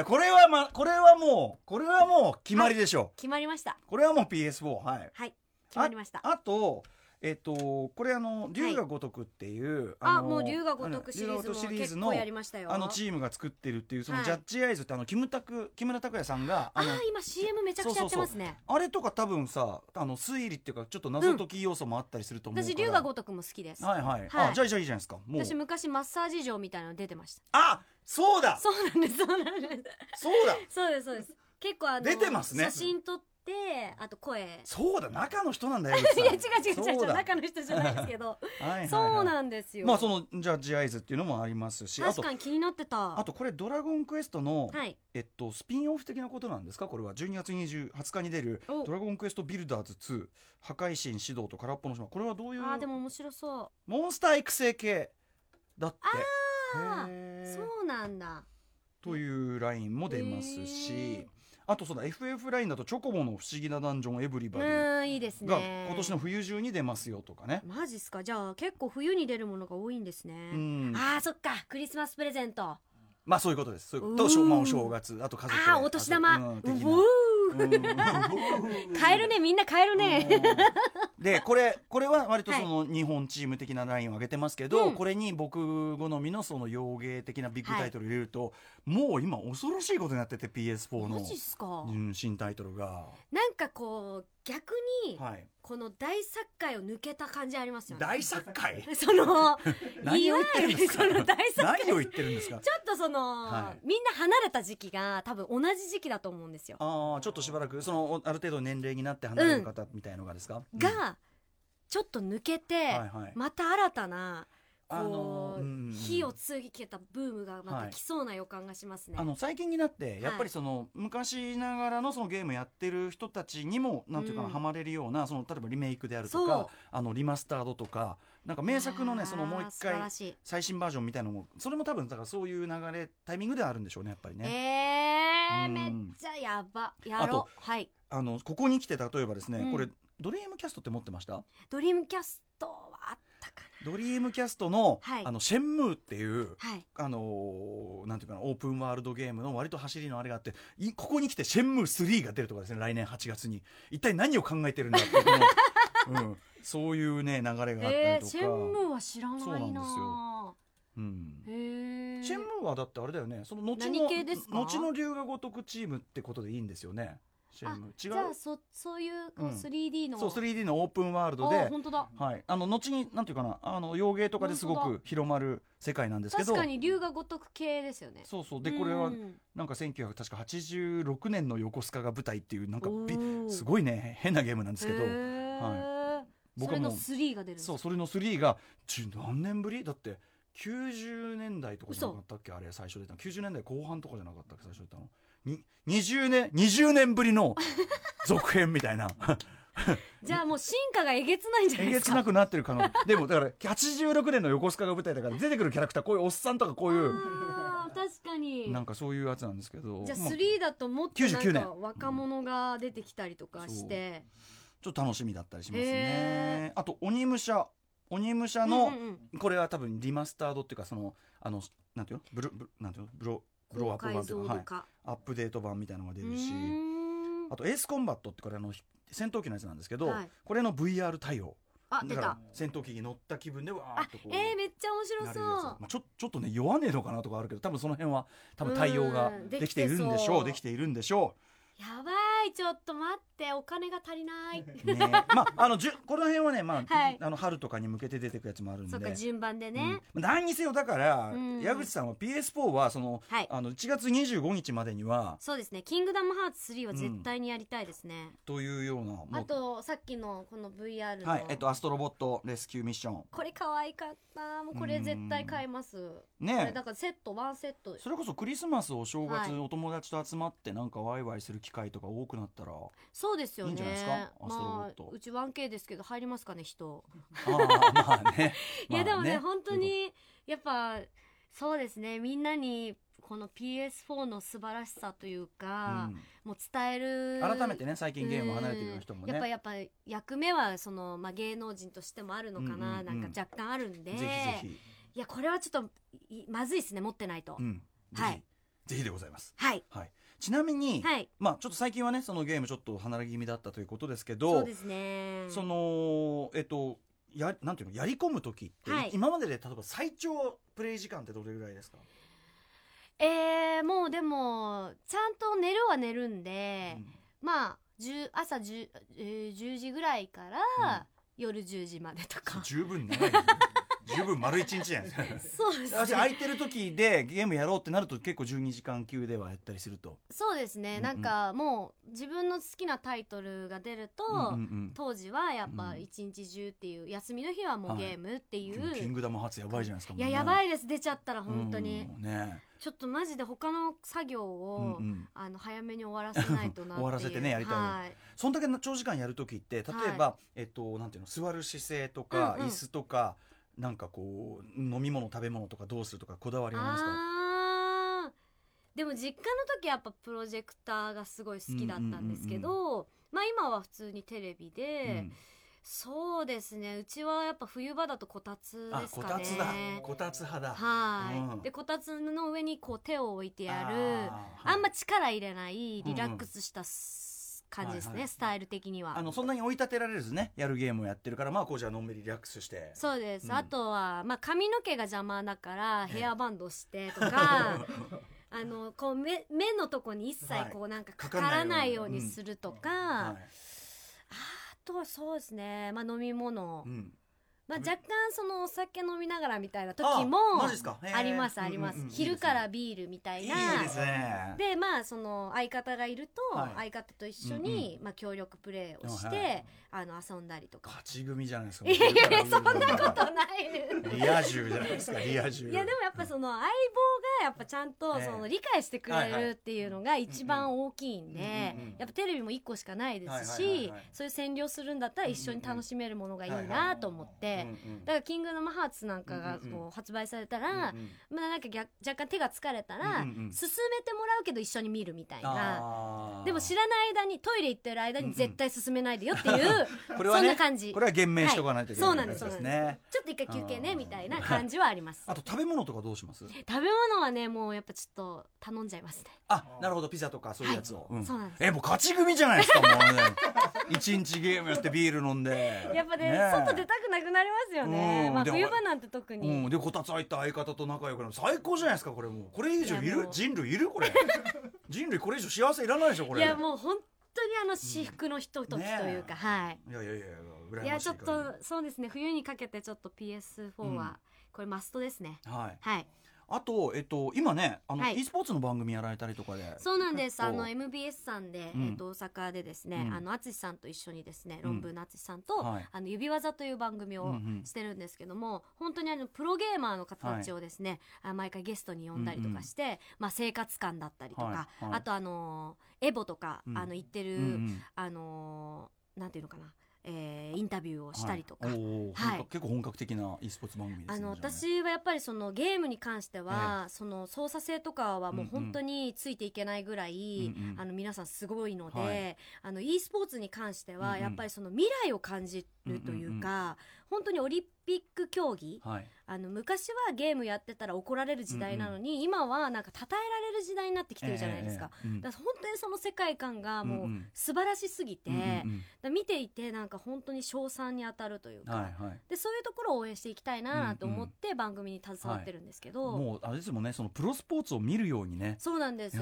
えこれはまこれはもうこれはもう決まりでしょ決まりました。うこれはもう PS4 はい。はい決まりました。あとえっとこれあの龍が如くっていうのあもう龍が如くシリーズも結構やりましたよ。あのチームが作ってるっていうそのはい。ジャッジアイズってあのキムタク木村拓哉さんがああ今 CM めちゃくちゃやってますね。あれとか多分さあの推理っていうかちょっと謎解き要素もあったりすると思うから、私龍が如くも好きです。はいはい、はい。あじゃあじゃあいいじゃないですか。もう。私昔マッサージ場みたいなの出てました。あそうだ。そうなんですそうなんです。そうだ。そうですそうです。結構あの出てますね。写真撮ってあと声。そうだ中の人なんだよ いや違う違う違うう中の人じゃないですけど。はいそうなんですよ。まあそのジャッジアイズっていうのもありますし。あと確かに気になってた。あとこれ「ドラゴンクエストの」はい。えっと、スピンオフ的なことなんですか？これは。12月20 20日に出る。お「ドラゴンクエストビルダーズ2破壊神指導と空っぽの島」これはどういうあーでも面白そう。モンスター育成系だって。あへー。そうなんだ。というラインも出ますし、あとそうだ FF ラインだとチョコボの不思議なダンジョンエブリうバディ。いいですがね今年の冬中に出ますよとかね。マジっすか？じゃあ結構冬に出るものが多いんですね、うん、あーそっか。クリスマスプレゼント。あまあそういうことです。そういうこと。とお正月。あと家族で。あーお年玉。うんおーうん。買えるねみんな買えるね。うん。でこれこれは割とその日本チーム的なラインを上げてますけど、うん。これに僕好みのその洋芸的なビッグタイトル入れると、もう今恐ろしいことになってて PS4 のマ、ジっすか、うん、新タイトルが、なんかこう逆にはい、この大作界を抜けた感じありますよね。大作界？その 何を言ってるんですか？大作界。何を言ってるんですか？ちょっとその、はい。みんな離れた時期が多分同じ時期だと思うんですよ。ああちょっとしばらくそのおある程度年齢になって離れる方みたいのがですか、うん。が、ちょっと抜けて、はいはい。また新たなあのーうんうん。火をつけたブームがまた来そうな予感がしますね。あの最近になってやっぱりその、昔ながらのそのゲームやってる人たちにもなんていうかな、うんハマれるようなその例えばリメイクであるとかあのリマスタードとかなんか名作のねそのもう一回最新バージョンみたいなのもそれも多分だからそういう流れタイミングではあるんでしょうねやっぱりね。えー、うん。めっちゃやば。やろう。はい。あのここに来て例えばですね、うん。これドリームキャストって持ってました？ドリームキャストはあったかドリームキャストの,、はい。あのシェンムーっていうなはい。あのーなんていうかなオープンワールドゲームの割と走りのあれがあっていここに来てシェンムー3が出るとかですね来年8月に。一体何を考えてるんだっていうこの、うん、そういうね流れがあったりとか、えー、シェンムーは知らないなそうなんですよ。うん。シェンムーはだってあれだよねその後何の系ですか？後の龍が如くチームってことでいいんですよねシェンム。ー違じゃあそそういうこううん。3D の、そう 3D のオープンワールドあで本当だ。はい、あの後になんていうかな。あの洋芸とかですごく広まる世界なんですけど。確かに龍が如く系ですよね。そうそう。でこれはうん。なんか1986年の横須賀が舞台っていうなんかびすごいね。変なゲームなんですけど。は僕はもうそれの3が出るそうそれの3が十何年ぶり？だって90年代とかじゃなかったっけ？あれ最初出たの。90年代後半とかじゃなかったっけ？最初出たの。に20年20年ぶりの続編みたいな。じゃあもう進化がえげつないんじゃないえげですか？つなくなってる可能。でもだから86年の横須賀が舞台だから出てくるキャラクターこういうおっさんとかこういう確かに。なんかそういうやつなんですけど。じゃあまあ3だともっとなん99年。か若者が出てきたりとかして、ちょっと楽しみだったりしますへねあと鬼武者。鬼武者の、うんうんうん。これは多分リマスタードっていうかそのあのなんていうの？ブルブルなんていうの？ブロブローアップ版いうか、はい、アップデート版みたいなのが出うるしあとエースコンバットってこれあのひ戦闘機のやつなんですけど、はい。これの VR 対応。あ出だからた。戦闘機に乗った気分でわーあっとこうえー、めっちゃ面な白そう。まあ、ちょちょっとね弱ねえのかなとかあるけど多分その辺は多分対応がうん。できているんでしょう。でできているんでしょやばいちょっと待ってお金が足りない、う ね。まああのじゅこの辺はねまあ、はい。あの春とかに向けて出てくやつもあるんで。そっか順番でね、うん。何にせよだから、うん。矢口さんは PS4 はその、はい。あの1月25日までにはそうですね「キングダムハーツ3」は絶対にやりたいですね、というようなもう。あとさっきのこの VR の、はい。えっとアストロボットレスキューミッション。これ可愛かった。もうこれ絶対買います。これねだからセットワンセット。それこそクリスマスお正月、はい。お友達と集まってなんかワイワイする機会とか多くなったらそうですよね。いいんじゃないですか？アストロボまット。あうち 1K ですけど入りますかね人。ああまあね。いやでもね,、まあ本当にやっぱそうですね。みんなにこの PS4 の素晴らしさというか、もう伝える改めてね最近ゲームを離れてる人もね。うん。やっぱやっぱ役目はその、まあ、芸能人としてもあるのかな、うんうんうん。なんか若干あるんでぜひぜひ、いやこれはちょっといまずいですね持ってないと、うん、はい。ぜひでございます。はい。はいちなみに、はい。まあちょっと最近はねそのゲームちょっと離れ気味だったということですけどそうですね。そのえっとやなんていうのやり込む時って、はい。今までで例えば最長プレイ時間ってどれぐらいですか、えー、もうでもちゃんと寝るは寝るんで、うん。まあ10朝 10,、えー10時ぐらいから、夜10時までとか。十分長いね 十分丸一日じゃないですかそうです私ね空いてる時でゲームやろうってなると結構12時間級ではやったりすると、そうですね、うんうん。なんかもう自分の好きなタイトルが出ると、うんうんうん。当時はやっぱうん一日中っていう、休みの日はもうはい。ゲームっていでう、もキングダム初やばいじゃないですかいややばいです。出ちゃったら本当に、うんね。ちょっとマジで他の作業を、うんうん。あの早めに終わらせないとな 終わらせてねやりたい。はい。そんだけ長時間やる時って例えば、えっとなんていうの座る姿勢とか、うんうん。椅子とかなんかこう飲み物食べ物とかどうするとかこだわりありますか？でも実家の時やっぱプロジェクターがすごい好きだったんですけど、まあ今は普通にテレビで、うん。そうですね。うちはやっぱ冬場だとこたつあですかね。こたつだ。こたつ派だ。はい、うん。でこたつの上にこう手を置いてやる。あんま力入れないリラックスしたす、感じですね、スタイル的には。あのそんなに追い立てられずねやるゲームをやってるからまあこうじゃあのんびりリラックスして。そうです、うん。あとは、まあ、髪の毛が邪魔だからヘアバンドしてとか あのこう目目のとこに一切こうなんかかからないようにするとか、はあとはそうですね、まあ、飲み物、いうんまあ、若干そのお酒飲みながらみたいな時あもありますあります、昼からビールみたいな。でまあその相方がいると、はい。相方と一緒に、まあ、協力プレーをして、あの遊んだりとか。勝ち組じゃないですか。いやそんなこことないリア充じゃないですか？リア充。いやでもやっぱその相棒がやっぱちゃんとええその理解してくれるっていうのが一番大きいんでやっぱテレビも1個しかないですしはい。そういう占領するんだったら一緒に楽しめるものがいいなと思ってだから「キングダムハーツ」なんかがこう発売されたらまあなんか逆若干手が疲れたら進めてもらうけど一緒に見るみたいな。でも知らない間にトイレ行ってる間に絶対進めないでよっていうこれはねそんな感じ。これは言明しとかないといけないはい。そうなんですそうなんねちょっと一回休憩ねみたいな感じはあります。あと食べ物とかどうします？食べ物はねもうやっぱちょっと頼んじゃいますね。あなるほどピザとかそういうやつを、そうなんです。えもう勝ち組じゃないですかもうね。一日ゲームやってビール飲んで。やっぱねえ。外出たくなくなりますよね。まあうんでも冬場なんて特に、うん、でこたつ入った相方と仲良くなる。最高じゃないですかこれもう。これ以上いる人類いるこれ。人類これ以上幸せいらないでしょこれ。いやもう本当にあの至福のひとときというか、はい。いやいやいやい。いやちょっとそうですね。冬にかけてちょっと PS4 うん。はこれマストですね、はい。はいあとえっと今ねあの、はい。e スポーツの番組やられたりとかで。そうなんです。あの MBS さんで、うん。えっと大阪でですね、うん。あの淳さんと一緒にですね、うん。論文の淳さんと、はい。あの指技という番組をうんうん。してるんですけども、本当にあのプロゲーマーの方たちをですね、あ毎回ゲストに呼んだりとかして、まあ生活感だったりとか、はい。はい。あとあのエボとか、うん。あの言ってる、うんうん。あのなんていうのかな、えーインタビューをしたりとか。はい。はい。結構本格的な e スポーツ番組ねあの私はやっぱりそのゲームに関しては、その操作性とかはもう本当についていけないぐらい、うんうん。あの皆さんすごいので、はい。あの e スポーツに関してはやっぱりその未来を感じるというか、本当にオリンピック競技はい。あの昔はゲームやってたら怒られる時代なのに、今はなんか称えられる時代になってきてるじゃないですか。ええええうん。だから本当にその世界観がもううんうん。素晴らしすぎて、うんうん見ていてなんか本当に称賛に当たるというか、はいはい。でそういうところを応援していきたいななんて思って番組に携わってるんですけど、もうあれですもんねそのプロスポーツを見るようにね。そうなんです。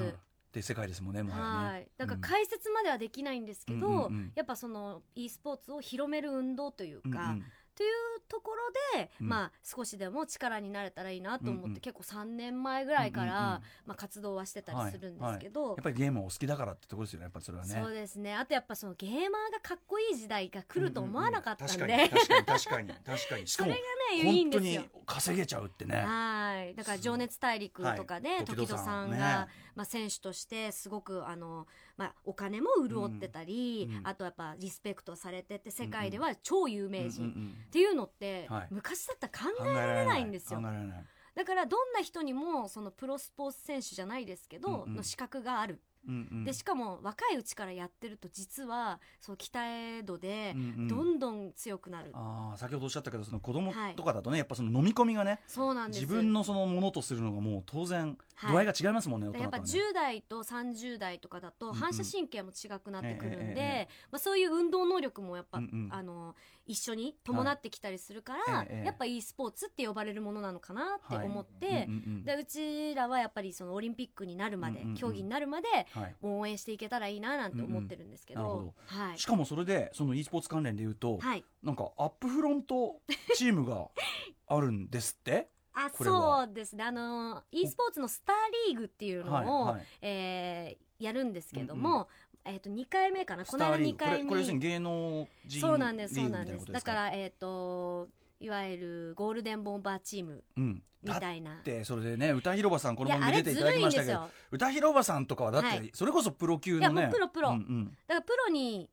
うんって世界ですもんねもはやね。はい、だから解説まではできないんですけど、うんうんうん。やっぱその e スポーツを広める運動というか、うんうん。というところで、うん。まあ少しでも力になれたらいいなと思って、うんうん。結構3年前ぐらいから、うんうんうん。まあ、活動はしてたりするんですけど、やっぱりゲームをお好きだからってところですよねやっぱりそれはね。そうですね。あとやっぱそのゲーマーがかっこいい時代が来ると思わなかったんで、うんうんうん確かに確かに確かに。しかも それがねいいん本当ですよに稼げちゃうってね。はい。だから「情熱大陸」とかで、はい。時戸さんが、ねまあ、選手としてすごくあの、まあ、お金も潤ってたり、うんうんあとやっぱリスペクトされてて世界では超有名人、うんうんっていうのって、はい。昔だったらうん考えられないんですよ。だからどんな人にもそのプロスポーツ選手じゃないですけど、うんうん。の資格がある、うんうん。でしかも若いうちからやってると実はそう鍛え度でうんうん。どんどん強くなる、ああ先ほどおっしゃったけどその子供はい。とかだとねやっぱその飲み込みがねそうなんです。自分のそのものとするのがもう当然はい度合いが違いますもんね大やっぱ人とはね。10代と30代とかだとうん反射神経も違くなってくるんで、まあ、そういう運動能力もやっぱ、うんうん。あの一緒に伴ってきたりするから、はい。やっぱ e スポーツって呼ばれるものなのかなって思って、でうちらはやっぱりそのオリンピックになるまで、競技になるまで応援していけたらいいななんて思ってるんですけど,、はい。しかもそれでその e スポーツ関連で言うとはい。なんかアップフロントチームがあるんですって？あそうですね。あの e スポーツのスターリーグっていうのを、はいはい。えーやるんですけどうんも、えっ、と2回目かな。この間2スターリーグ。こ回目れこれ要するに芸能人そうなんですそうなんです。だからえっ、といわゆるゴールデンボンバーチームうん。みたいな。だってそれでね歌広場さんこの番組出ていただきましたけどよ。歌広場さんとかはだっはい。てそれこそプロ級のね。い。やもうプロプロ。うんうん。だからプロに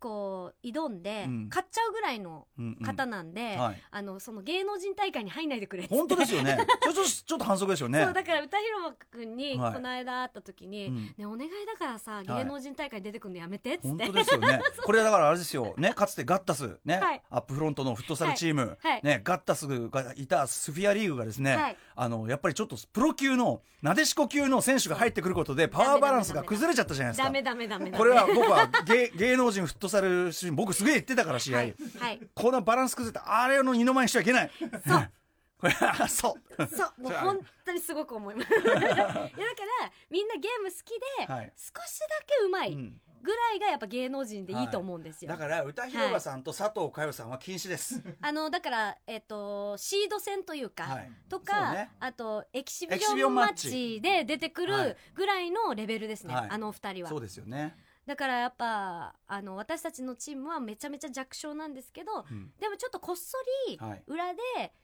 こう挑んでうん。買っちゃうぐらいのうんうん。方なんで、はい。あのその芸能人大会に入んないでくれって。本当ですよね。ちょちょちょっと反則ですよね。そうだから歌広場くんにはい。この間会った時に、うん。ねお願いだからさ芸能人大会出てくるのやめてっつって、本当ですよね。これだからあれですよ。ね、かつてガッタス、ね、はい。アップフロントのフットサルチーム、はい。ね、ガッタスがいたスフィアリーグがですね、はい。あの、やっぱりちょっとプロ級の、なでしこ級の選手が入ってくることで、パワーバランスが崩れちゃったじゃないですか。ダメダメダメこれは僕は芸芸能人フットサルチーム、僕すげえ言ってたから試合。はい、はい、こんなバランス崩れた、あれの二の前にしちゃいけない。そう。これは、そう。そう。もう本当にすごく思い。ま すいやだからみんなゲーム好きで、はい。少しだけうまいうん。ぐらいがやっぱ芸能人でいいと思うんですよ、だから、歌広場さんと佐藤佳代さんは禁止です。あのだからえっ、とシード戦というか、はい。とか、ね。あとエキシビシジョンマッチチで出てくはいるぐらいのレベルですね、はい。あのお二人は。そうですよね。だからやっぱあの私たちのチームはめちゃめちゃ弱小なんですけどうん。でもちょっとこっそりはい。裏で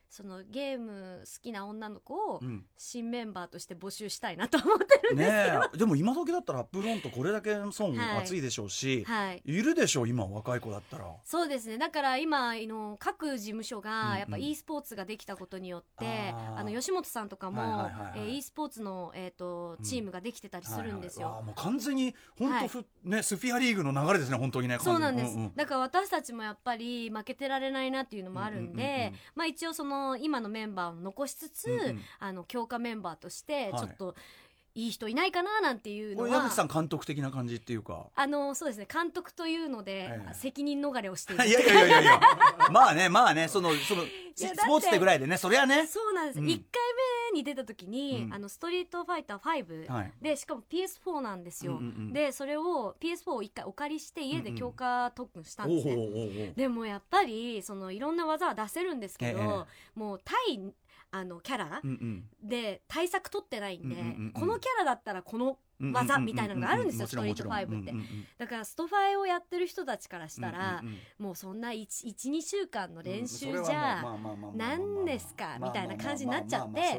そのゲーム好きな女の子をうん。新メンバーとして募集したいなと思ってるんですねよ。え。でも今時だったらアップフロントこれだけ損はい。厚いでしょうし、はい。い、るでしょう今若い子だったら。そうですね。だから今あの各事務所うんうん。がやっぱ e スポーツができたことによって、あー。あの吉本さんとかも、はいはいはいはい。えー e スポーツの、えー、とチームができてたりするんですよ。はいはいあーもう完全に本当ふ、ねスフィアリーグの流れですね本当にねそうなんです、完全に。だから私たちもやっぱり負けてられないなっていうのもあるんで、うんうんうんうん。まあ一応その今のメンバーを残しつつ、うんうん。あの強化メンバーとしてはい。ちょっといい人いないかななんていうのは、矢口さん監督的な感じっていうか。あのそうですね監督というので、ええ責任逃れをしている。いやいやいやいやまあねまあねその そのスポーツってぐらいでねそりゃね。そうなんです、うん。1回目に出た時に、うん。あのストリートファイター5、はい。でしかも PS4 なんですよ、うんうんうんでそれを PS4 を1回お借りして家で強化特訓したんですでもやっぱりそのいろんな技は出せるんですけど、え。もう対あのキャラうんうん。で対策取ってないんで、うんうんうんうん。このキャラだったらこのうん技みたいなのがあるんですよストリート5って。うんうんうん。だからストファイをやってる人たちからしたら、もうそんな12週間の練習じゃ何ですかみたいな感じになっちゃって。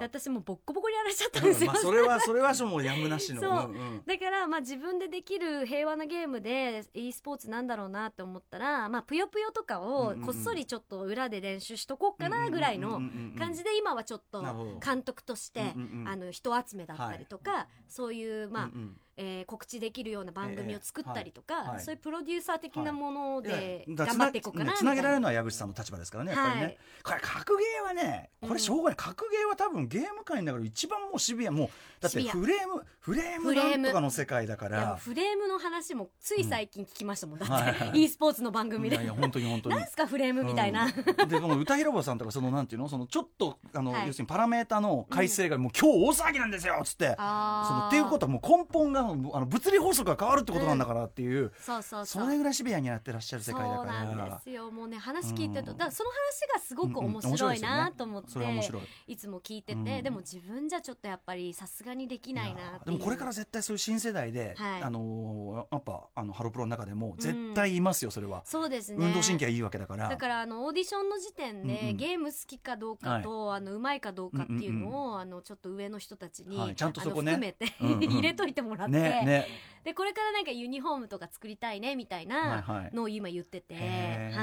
私もうボッコボコにやられちゃったんですよ、まあそれはそれはもうやむなしの。そう。だからまあ自分でできる平和なゲームで e スポーツなんだろうなって思ったら、まあ、ぷよぷよとかをこっそりちょっと裏で練習しとこうかなぐらいの感じで今はちょっと監督としてあの人集めだったりとかそうういうまあうんうん。えー告知できるような番組を作ったりとええはい。かそういうプロデューサー的なもので頑張っていこうかなつなげられるみのは矢口さんの立場ですからねやっぱりね、はい。これ格ゲーはねこれしょうがない、格ゲーは多分ゲーム界の中で一番もうシビア。もうだってフレームフレームなんとかの世界だから。フレームの話もつい最近聞きましたもん。だはいって e スポーツの番組で。いやいや本当に本当に。なんすかフレームみたいな。うん。でこの歌広場さんとかそのなんていうの？そのちょっとあの、はい。要するにパラメータの改正がもう今日大騒ぎなんですよっつって、そのっていうことはもう根本があの物理法則が変わるってことなんだからっていう、そうそうそう。それぐらいシビアにやってらっしゃる世界だそうからなんですよ。もうね話聞いてると、うん。だその話がすごく面白いなと思って、それは面白い。いつも聞いてて、うん。でも自分じゃちょっとやっぱりさすがにできないなでもこれから絶対そういう新世代で、はい。あのーやっぱあのハロプロの中でも絶対いますよそれは、そうですね。運動神経がいいわけだから。だからあのオーディションの時点で、ゲーム好きかどうかと、あのうまいかどうかっていうのを、あのちょっと上の人たちに、はい。ちゃんとそこね。含めて、入れといてもらって、ねね。でこれからなんかユニフォームとか作りたいねみたいはいなはい。のを今言ってて、へー。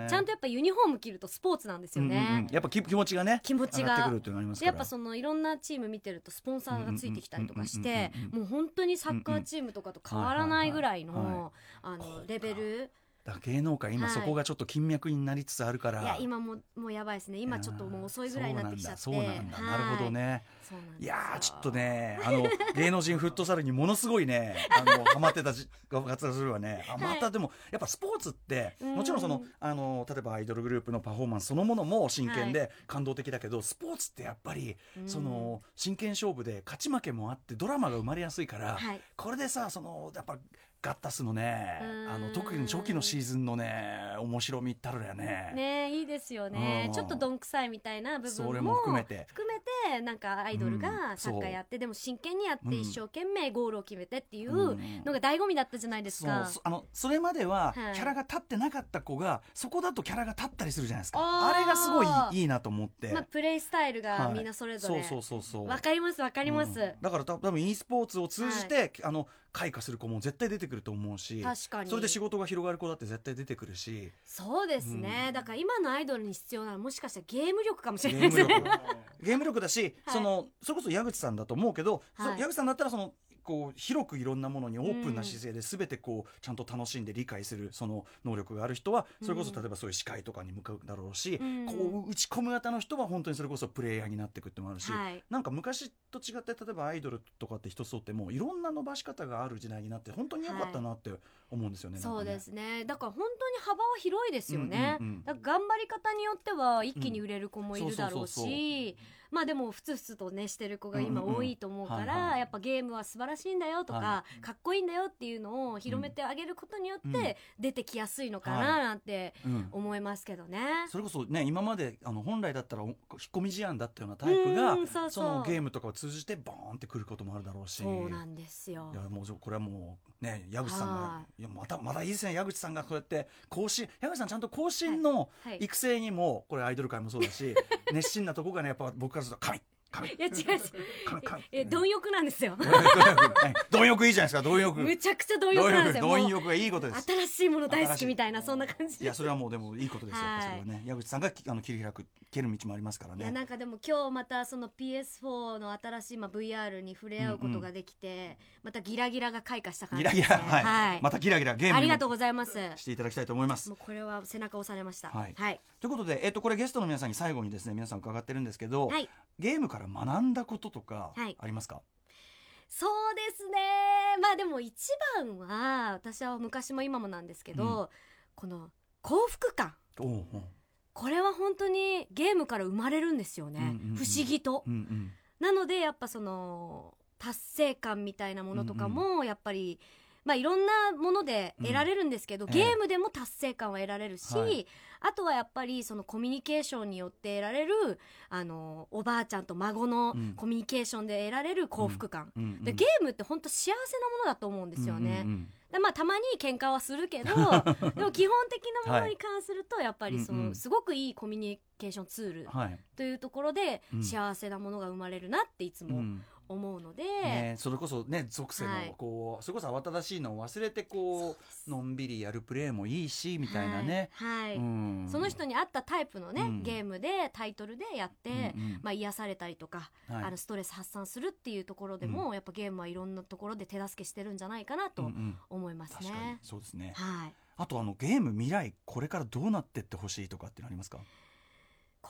はい、ちゃんとやっぱユニフォーム着るとスポーツなんですよね。うんうんうん。やっぱ気気持ちがね気持ちが。やっぱそのいろんなチーム見てるとスポンサーがついてきたりとかしてもう本当にサッカーチームとかと変わらないぐらいはいはいはい。のあのレベル芸能界今はい。そこがちょっと金脈になりつつあるから、いや今ももうやばいですね。今ちょっともう遅いぐらいになってきちゃって。そうなんだ。なるほどね。いやーちょっとねあの 芸能人フットサルにものすごいねあのハマってたじ活動するわね。あまたでもやっぱスポーツってうん。もちろんそのあの例えばアイドルグループのパフォーマンスそのものも真剣で感動的だけど、スポーツってやっぱりうん。その真剣勝負で勝ち負けもあってドラマが生まれやすいから、はい。これでさそのやっぱガッタスのねうん。あの特に初期のシーズンのね面白みったるやね。ねいいですよね。うん。ちょっとどんくさいみたいな部分もも含めて。含めてなんかアイドルがサッカーやって、でも真剣にやって一生懸命ゴールを決めてっていううん。のが醍醐味だったじゃないですそうか。そあのそれまでははい。キャラが立ってなかった子がそこだとキャラが立ったりするじゃないですか。あれがすごいいいなと思って、まあ、プレイスタイルがはい。みんなそれぞれ、そうそうそうそう。わかりますわかります、うん。だからた多分 e スポーツを通じて、あの開花する子も絶対出てくると思うし確かに。それで仕事が広がる子だって絶対出てくるし。そうですね、うん。だから今のアイドルに必要なのはもしかしたらゲーム力かもしゲれない。ですねゲーム力だし、はい。そのそれこそ矢口さんだと思うけど、そはい。矢口さんだったらそのこう広くいろんなものにオープンな姿勢で全てこうちゃんと楽しんで理解するその能力がある人はそれこそうん例えばそういう司会とかに向かうだろうし、うん。こう打ち込む型の人は本当にそれこそプレイヤーになっていくってのもあるし、はい。なんか昔と違って例えばアイドルとかって一つとってもいろんな伸ばし方がある時代になって本当に良かったなって思うんですよね。そうですね。だから本当に幅は広いですよね、頑張り方によっては一気に売れる子もいるだろうしまあでもふつふつとねしてる子が今多いと思うからやっぱゲームは素晴らしいんだよとか、はかっこいいんだよっていうのを広めてあげることによっうん。て出てきやすいのかはななんてうん。思いますけどね。それこそね今まであの本来だったらお引っ込み思案だったようなタイプがうんそうそう。のゲームとかを通じてボーンってくることもあるだろうし。そうなんですよ。いやもうこれはもうね矢口さんがはい。やまたまだいいですね矢口さんがこうやって更新矢口さんちゃんと更新のはい。育成にもこれアイドル界もそうだし 熱心なとこがねやっぱ僕からすると神。神。いや違う違う。え貪欲なんですよ。貪欲いいじゃないですか貪欲。むちゃくちゃ貪欲なんですよ。貪欲がいいことです。新しいもの大好きみたいなそんな感じ。いやそれはもうでもいいことですよ、はい。それはね。矢口さんがきあの切り開く蹴る道もありますからいやねなんかでも今日またその PS4 の新しい、まあ、VR に触れ合うことができて、またギラギラが開花した感ギじです、ね、ラギラ、はい。またギラギラゲームありがとうございます。していただきたいと思います。もうこれは背中押されました。はい。はい、ということで、えっと、これゲストの皆さんに最後にですね皆さん伺ってるんですけど、はい。ゲームから学んだこととかはい。ありますか、そうですね。まあでも一番は私は昔も今もなんですけど、うこの幸福感。これは本当にゲームから生まれるんですよね、うんうんうん。不思議と。うんうん。なのでやっぱその達成感みたいなものとかもやっぱり、まあいろんなもので得られるんですけど、うんゲームでも達成感は得られるし、はい。あとはやっぱりそのコミュニケーションによって得られるあのおばあちゃんと孫のうん。コミュニケーションで得られる幸福感、うんうんでゲームって本当幸せなものだと思うんですよね。うんうんでまあたまに喧嘩はするけど でも基本的なものに関するとやっぱりその、うんうん。すごくいいコミュニケーションツールうんはい、というところでうん。幸せなものが生まれるなっていつもうん思うので、ね、それこそね属性のはい。こう、それこそ慌ただしいのを忘れてこうのんびりやるプレーもいいしみたいなね、はい、はい。うん。その人に合ったタイプのね、うん。ゲームでタイトルでやって、うんうん。まあ、癒されたりとか、はい。あのストレス発散するっていうところでも、やっぱゲームはいろんなところで手助けしてるんじゃないかなとうんうん。思います確かに。ね。そうですね。はい。あとあのゲーム未来これからどうなってってほしいとかってのありますか？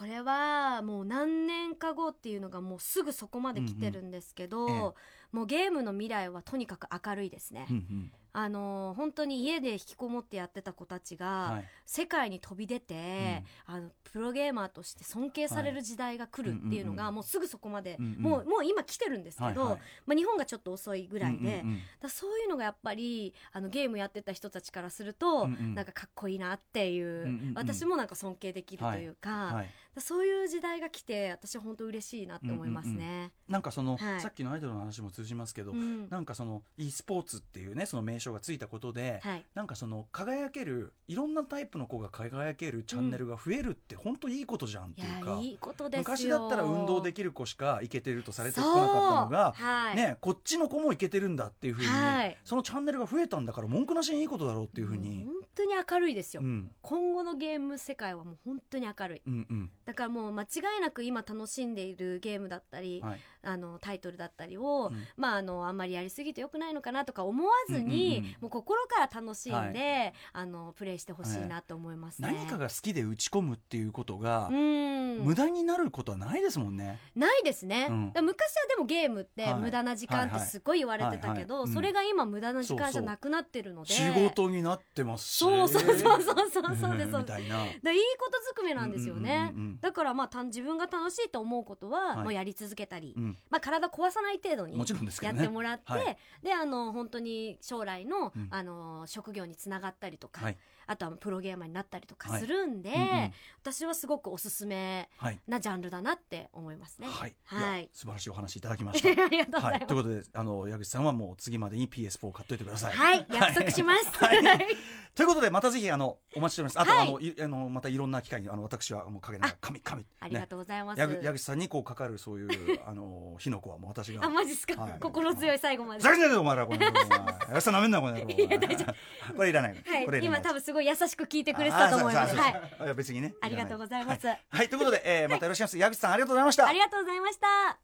これはもう何年か後っていうのがもうすぐそこまで来てるんですけど、うんうん。えもうゲームの未来はとにかく明るいですね。うんうん。あのー本当に家で引きこもってやってた子たちが、はい。世界に飛び出て、あのプロゲーマーとして尊敬される時代が来るっていうのが、はいもうすぐそこまで、うんうんもうもう今来てるんですけど、はいはい。まあ、日本がちょっと遅いぐらいで、うんうんうん。だそういうのがやっぱりあのゲームやってた人たちからすると、うんうん。なんかかっこいいなっていう,、うんうんうん。私もなんか尊敬できるというか、はい。だからそういう時代が来て私は本当嬉しいなって思いますね。なんかその、はい。さっきのアイドルの話も通じますけど、うん。なんかその e スポーツっていうねその名称がついたことで、はい。なんかその輝けるいろんなタイプの子が輝けるチャンネルが増えるって本当いいことじゃんっていいうか、やいいことですよ。昔だったら運動できる子しか行けてるとされてこなかったのが、はい。ね、こっちの子も行けてるんだっていうふうに、はい。そのチャンネルが増えたんだから文句なしにいいことだろうっていうふうに。本、当に明るいですよ、うん。今後のゲーム世界はもう本当に明るい。うんうんだからもう間違いなく今楽しんでいるゲームだったり、はい。あのタイトルだったりを、うん。まああのあんまりやりすぎてよくないのかなとか思わずに、もう心から楽しんで、はい。あのプレイしてほしいなと思いますね。何かが好きで打ち込むっていうことが、うん。無駄になることはないですもんね。ないですね、昔はでもゲームってはい。無駄な時間ってすごい言われてたけど、それが今無駄な時間じゃなくなってるので仕事になってますし。そうそうそうそうそうそうでみたいな。いいことずくめなんですよね、だからまあ自分が楽しいと思うことははいもうやり続けたり、うん。まあ、体壊さない程度にもちろんですけやどね。ってもらって、はい。であの本当に将来の,、うん。あの職業につながったりとか、はいあとはプロゲーマーになったりとかはい。するんで、うんうん。私はすごくおすすめはい。なジャンルだなって思いますね。はい。はい。素晴らしいお話いただきました。ありがとうござはいい。ます。ということで、あの矢口さんはもう次までに PS4 を買っといてください。はい、約束します。はい。ということでまたぜひあのお待ちしております。あと、はい。あのいあのまたいろんな機会にあの私はもう陰ながら神神。ありがとうございます、矢口さんにこうかかるそういうあの火の粉はもう私があマジっすか、はい心強い最後まで。ふざけんなよお前らこの矢口さんなめんなこの野郎。いや大丈これいらない。のはい。これ今多分すごい優しく聞いてくれてたと思います。はい。別にね。ありがとうございます。はい、はい。ということで、えー、またよろしくお願いします。矢口さんありがとうございました。ありがとうございました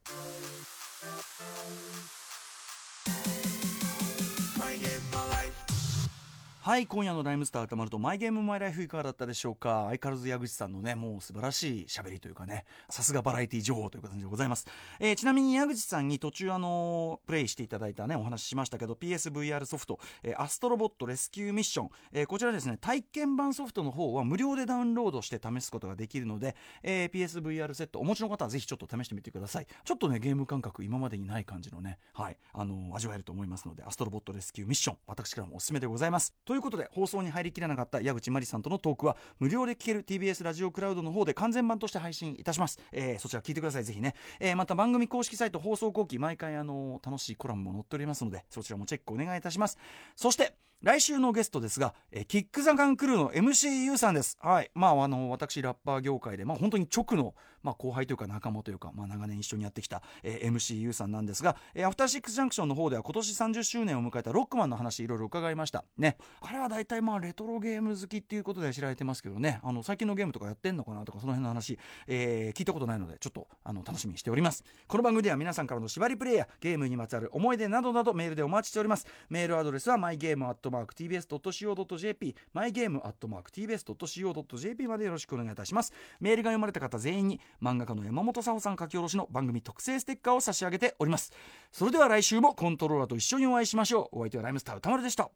はい今夜の「ライムスター歌丸とマイゲームマイライフ」いかがだったでしょうか？相変わらず矢口さんのねもう素晴らしい喋りというかねさすがバラエティ情報という感じでございます、えーちなみに矢口さんに途中あのプレイしていただいたねお話ししましたけど PSVR ソフト、えーアストロボットレスキューミッション、えーこちらですね体験版ソフトの方は無料でダウンロードして試すことができるので、えー PSVR セットお持ちの方はぜひちょっと試してみてください。ちょっとねゲーム感覚今までにない感じのねはいあの味わえると思いますのでアストロボットレスキューミッション私からもおすすめでございます。とということで放送に入りきらなかった矢口真理さんとのトークは無料で聞ける TBS ラジオクラウドの方で完全版として配信いたします、えーそちら聞いてください。ぜひね、えーまた番組公式サイト放送後期毎回あの楽しいコラムも載っておりますのでそちらもチェックお願いいたします。そして来週のゲストですが、えーキック・ザ・ガン・クルーの MCU さんです。はい。まあ、あの、私、ラッパー業界で、まあ、本当に直の、まあ、後輩というか仲間というか、まあ、長年一緒にやってきた、えー MCU さんなんですが、えーアフターシックス・ジャンクションの方では今年30周年を迎えたロックマンの話、いろいろ伺いました。ね。あれは大体、まあ、レトロゲーム好きっていうことで知られてますけどね、あの、最近のゲームとかやってんのかなとか、その辺の話、えー聞いたことないので、ちょっと、あの、楽しみにしております。この番組では皆さんからの縛りプレイやゲームにまつわる思い出などなどメールでお待ちしております。メールアドレスはトマーク tbs.co.jp、マイゲームアットマーク tbs.co.jp までよろしくお願いいたします。メールが読まれた方全員に、漫画家の山本さほさん書き下ろしの番組特製ステッカーを差し上げております。それでは来週もコントローラーと一緒にお会いしましょう。お相手はライムスター歌丸でした。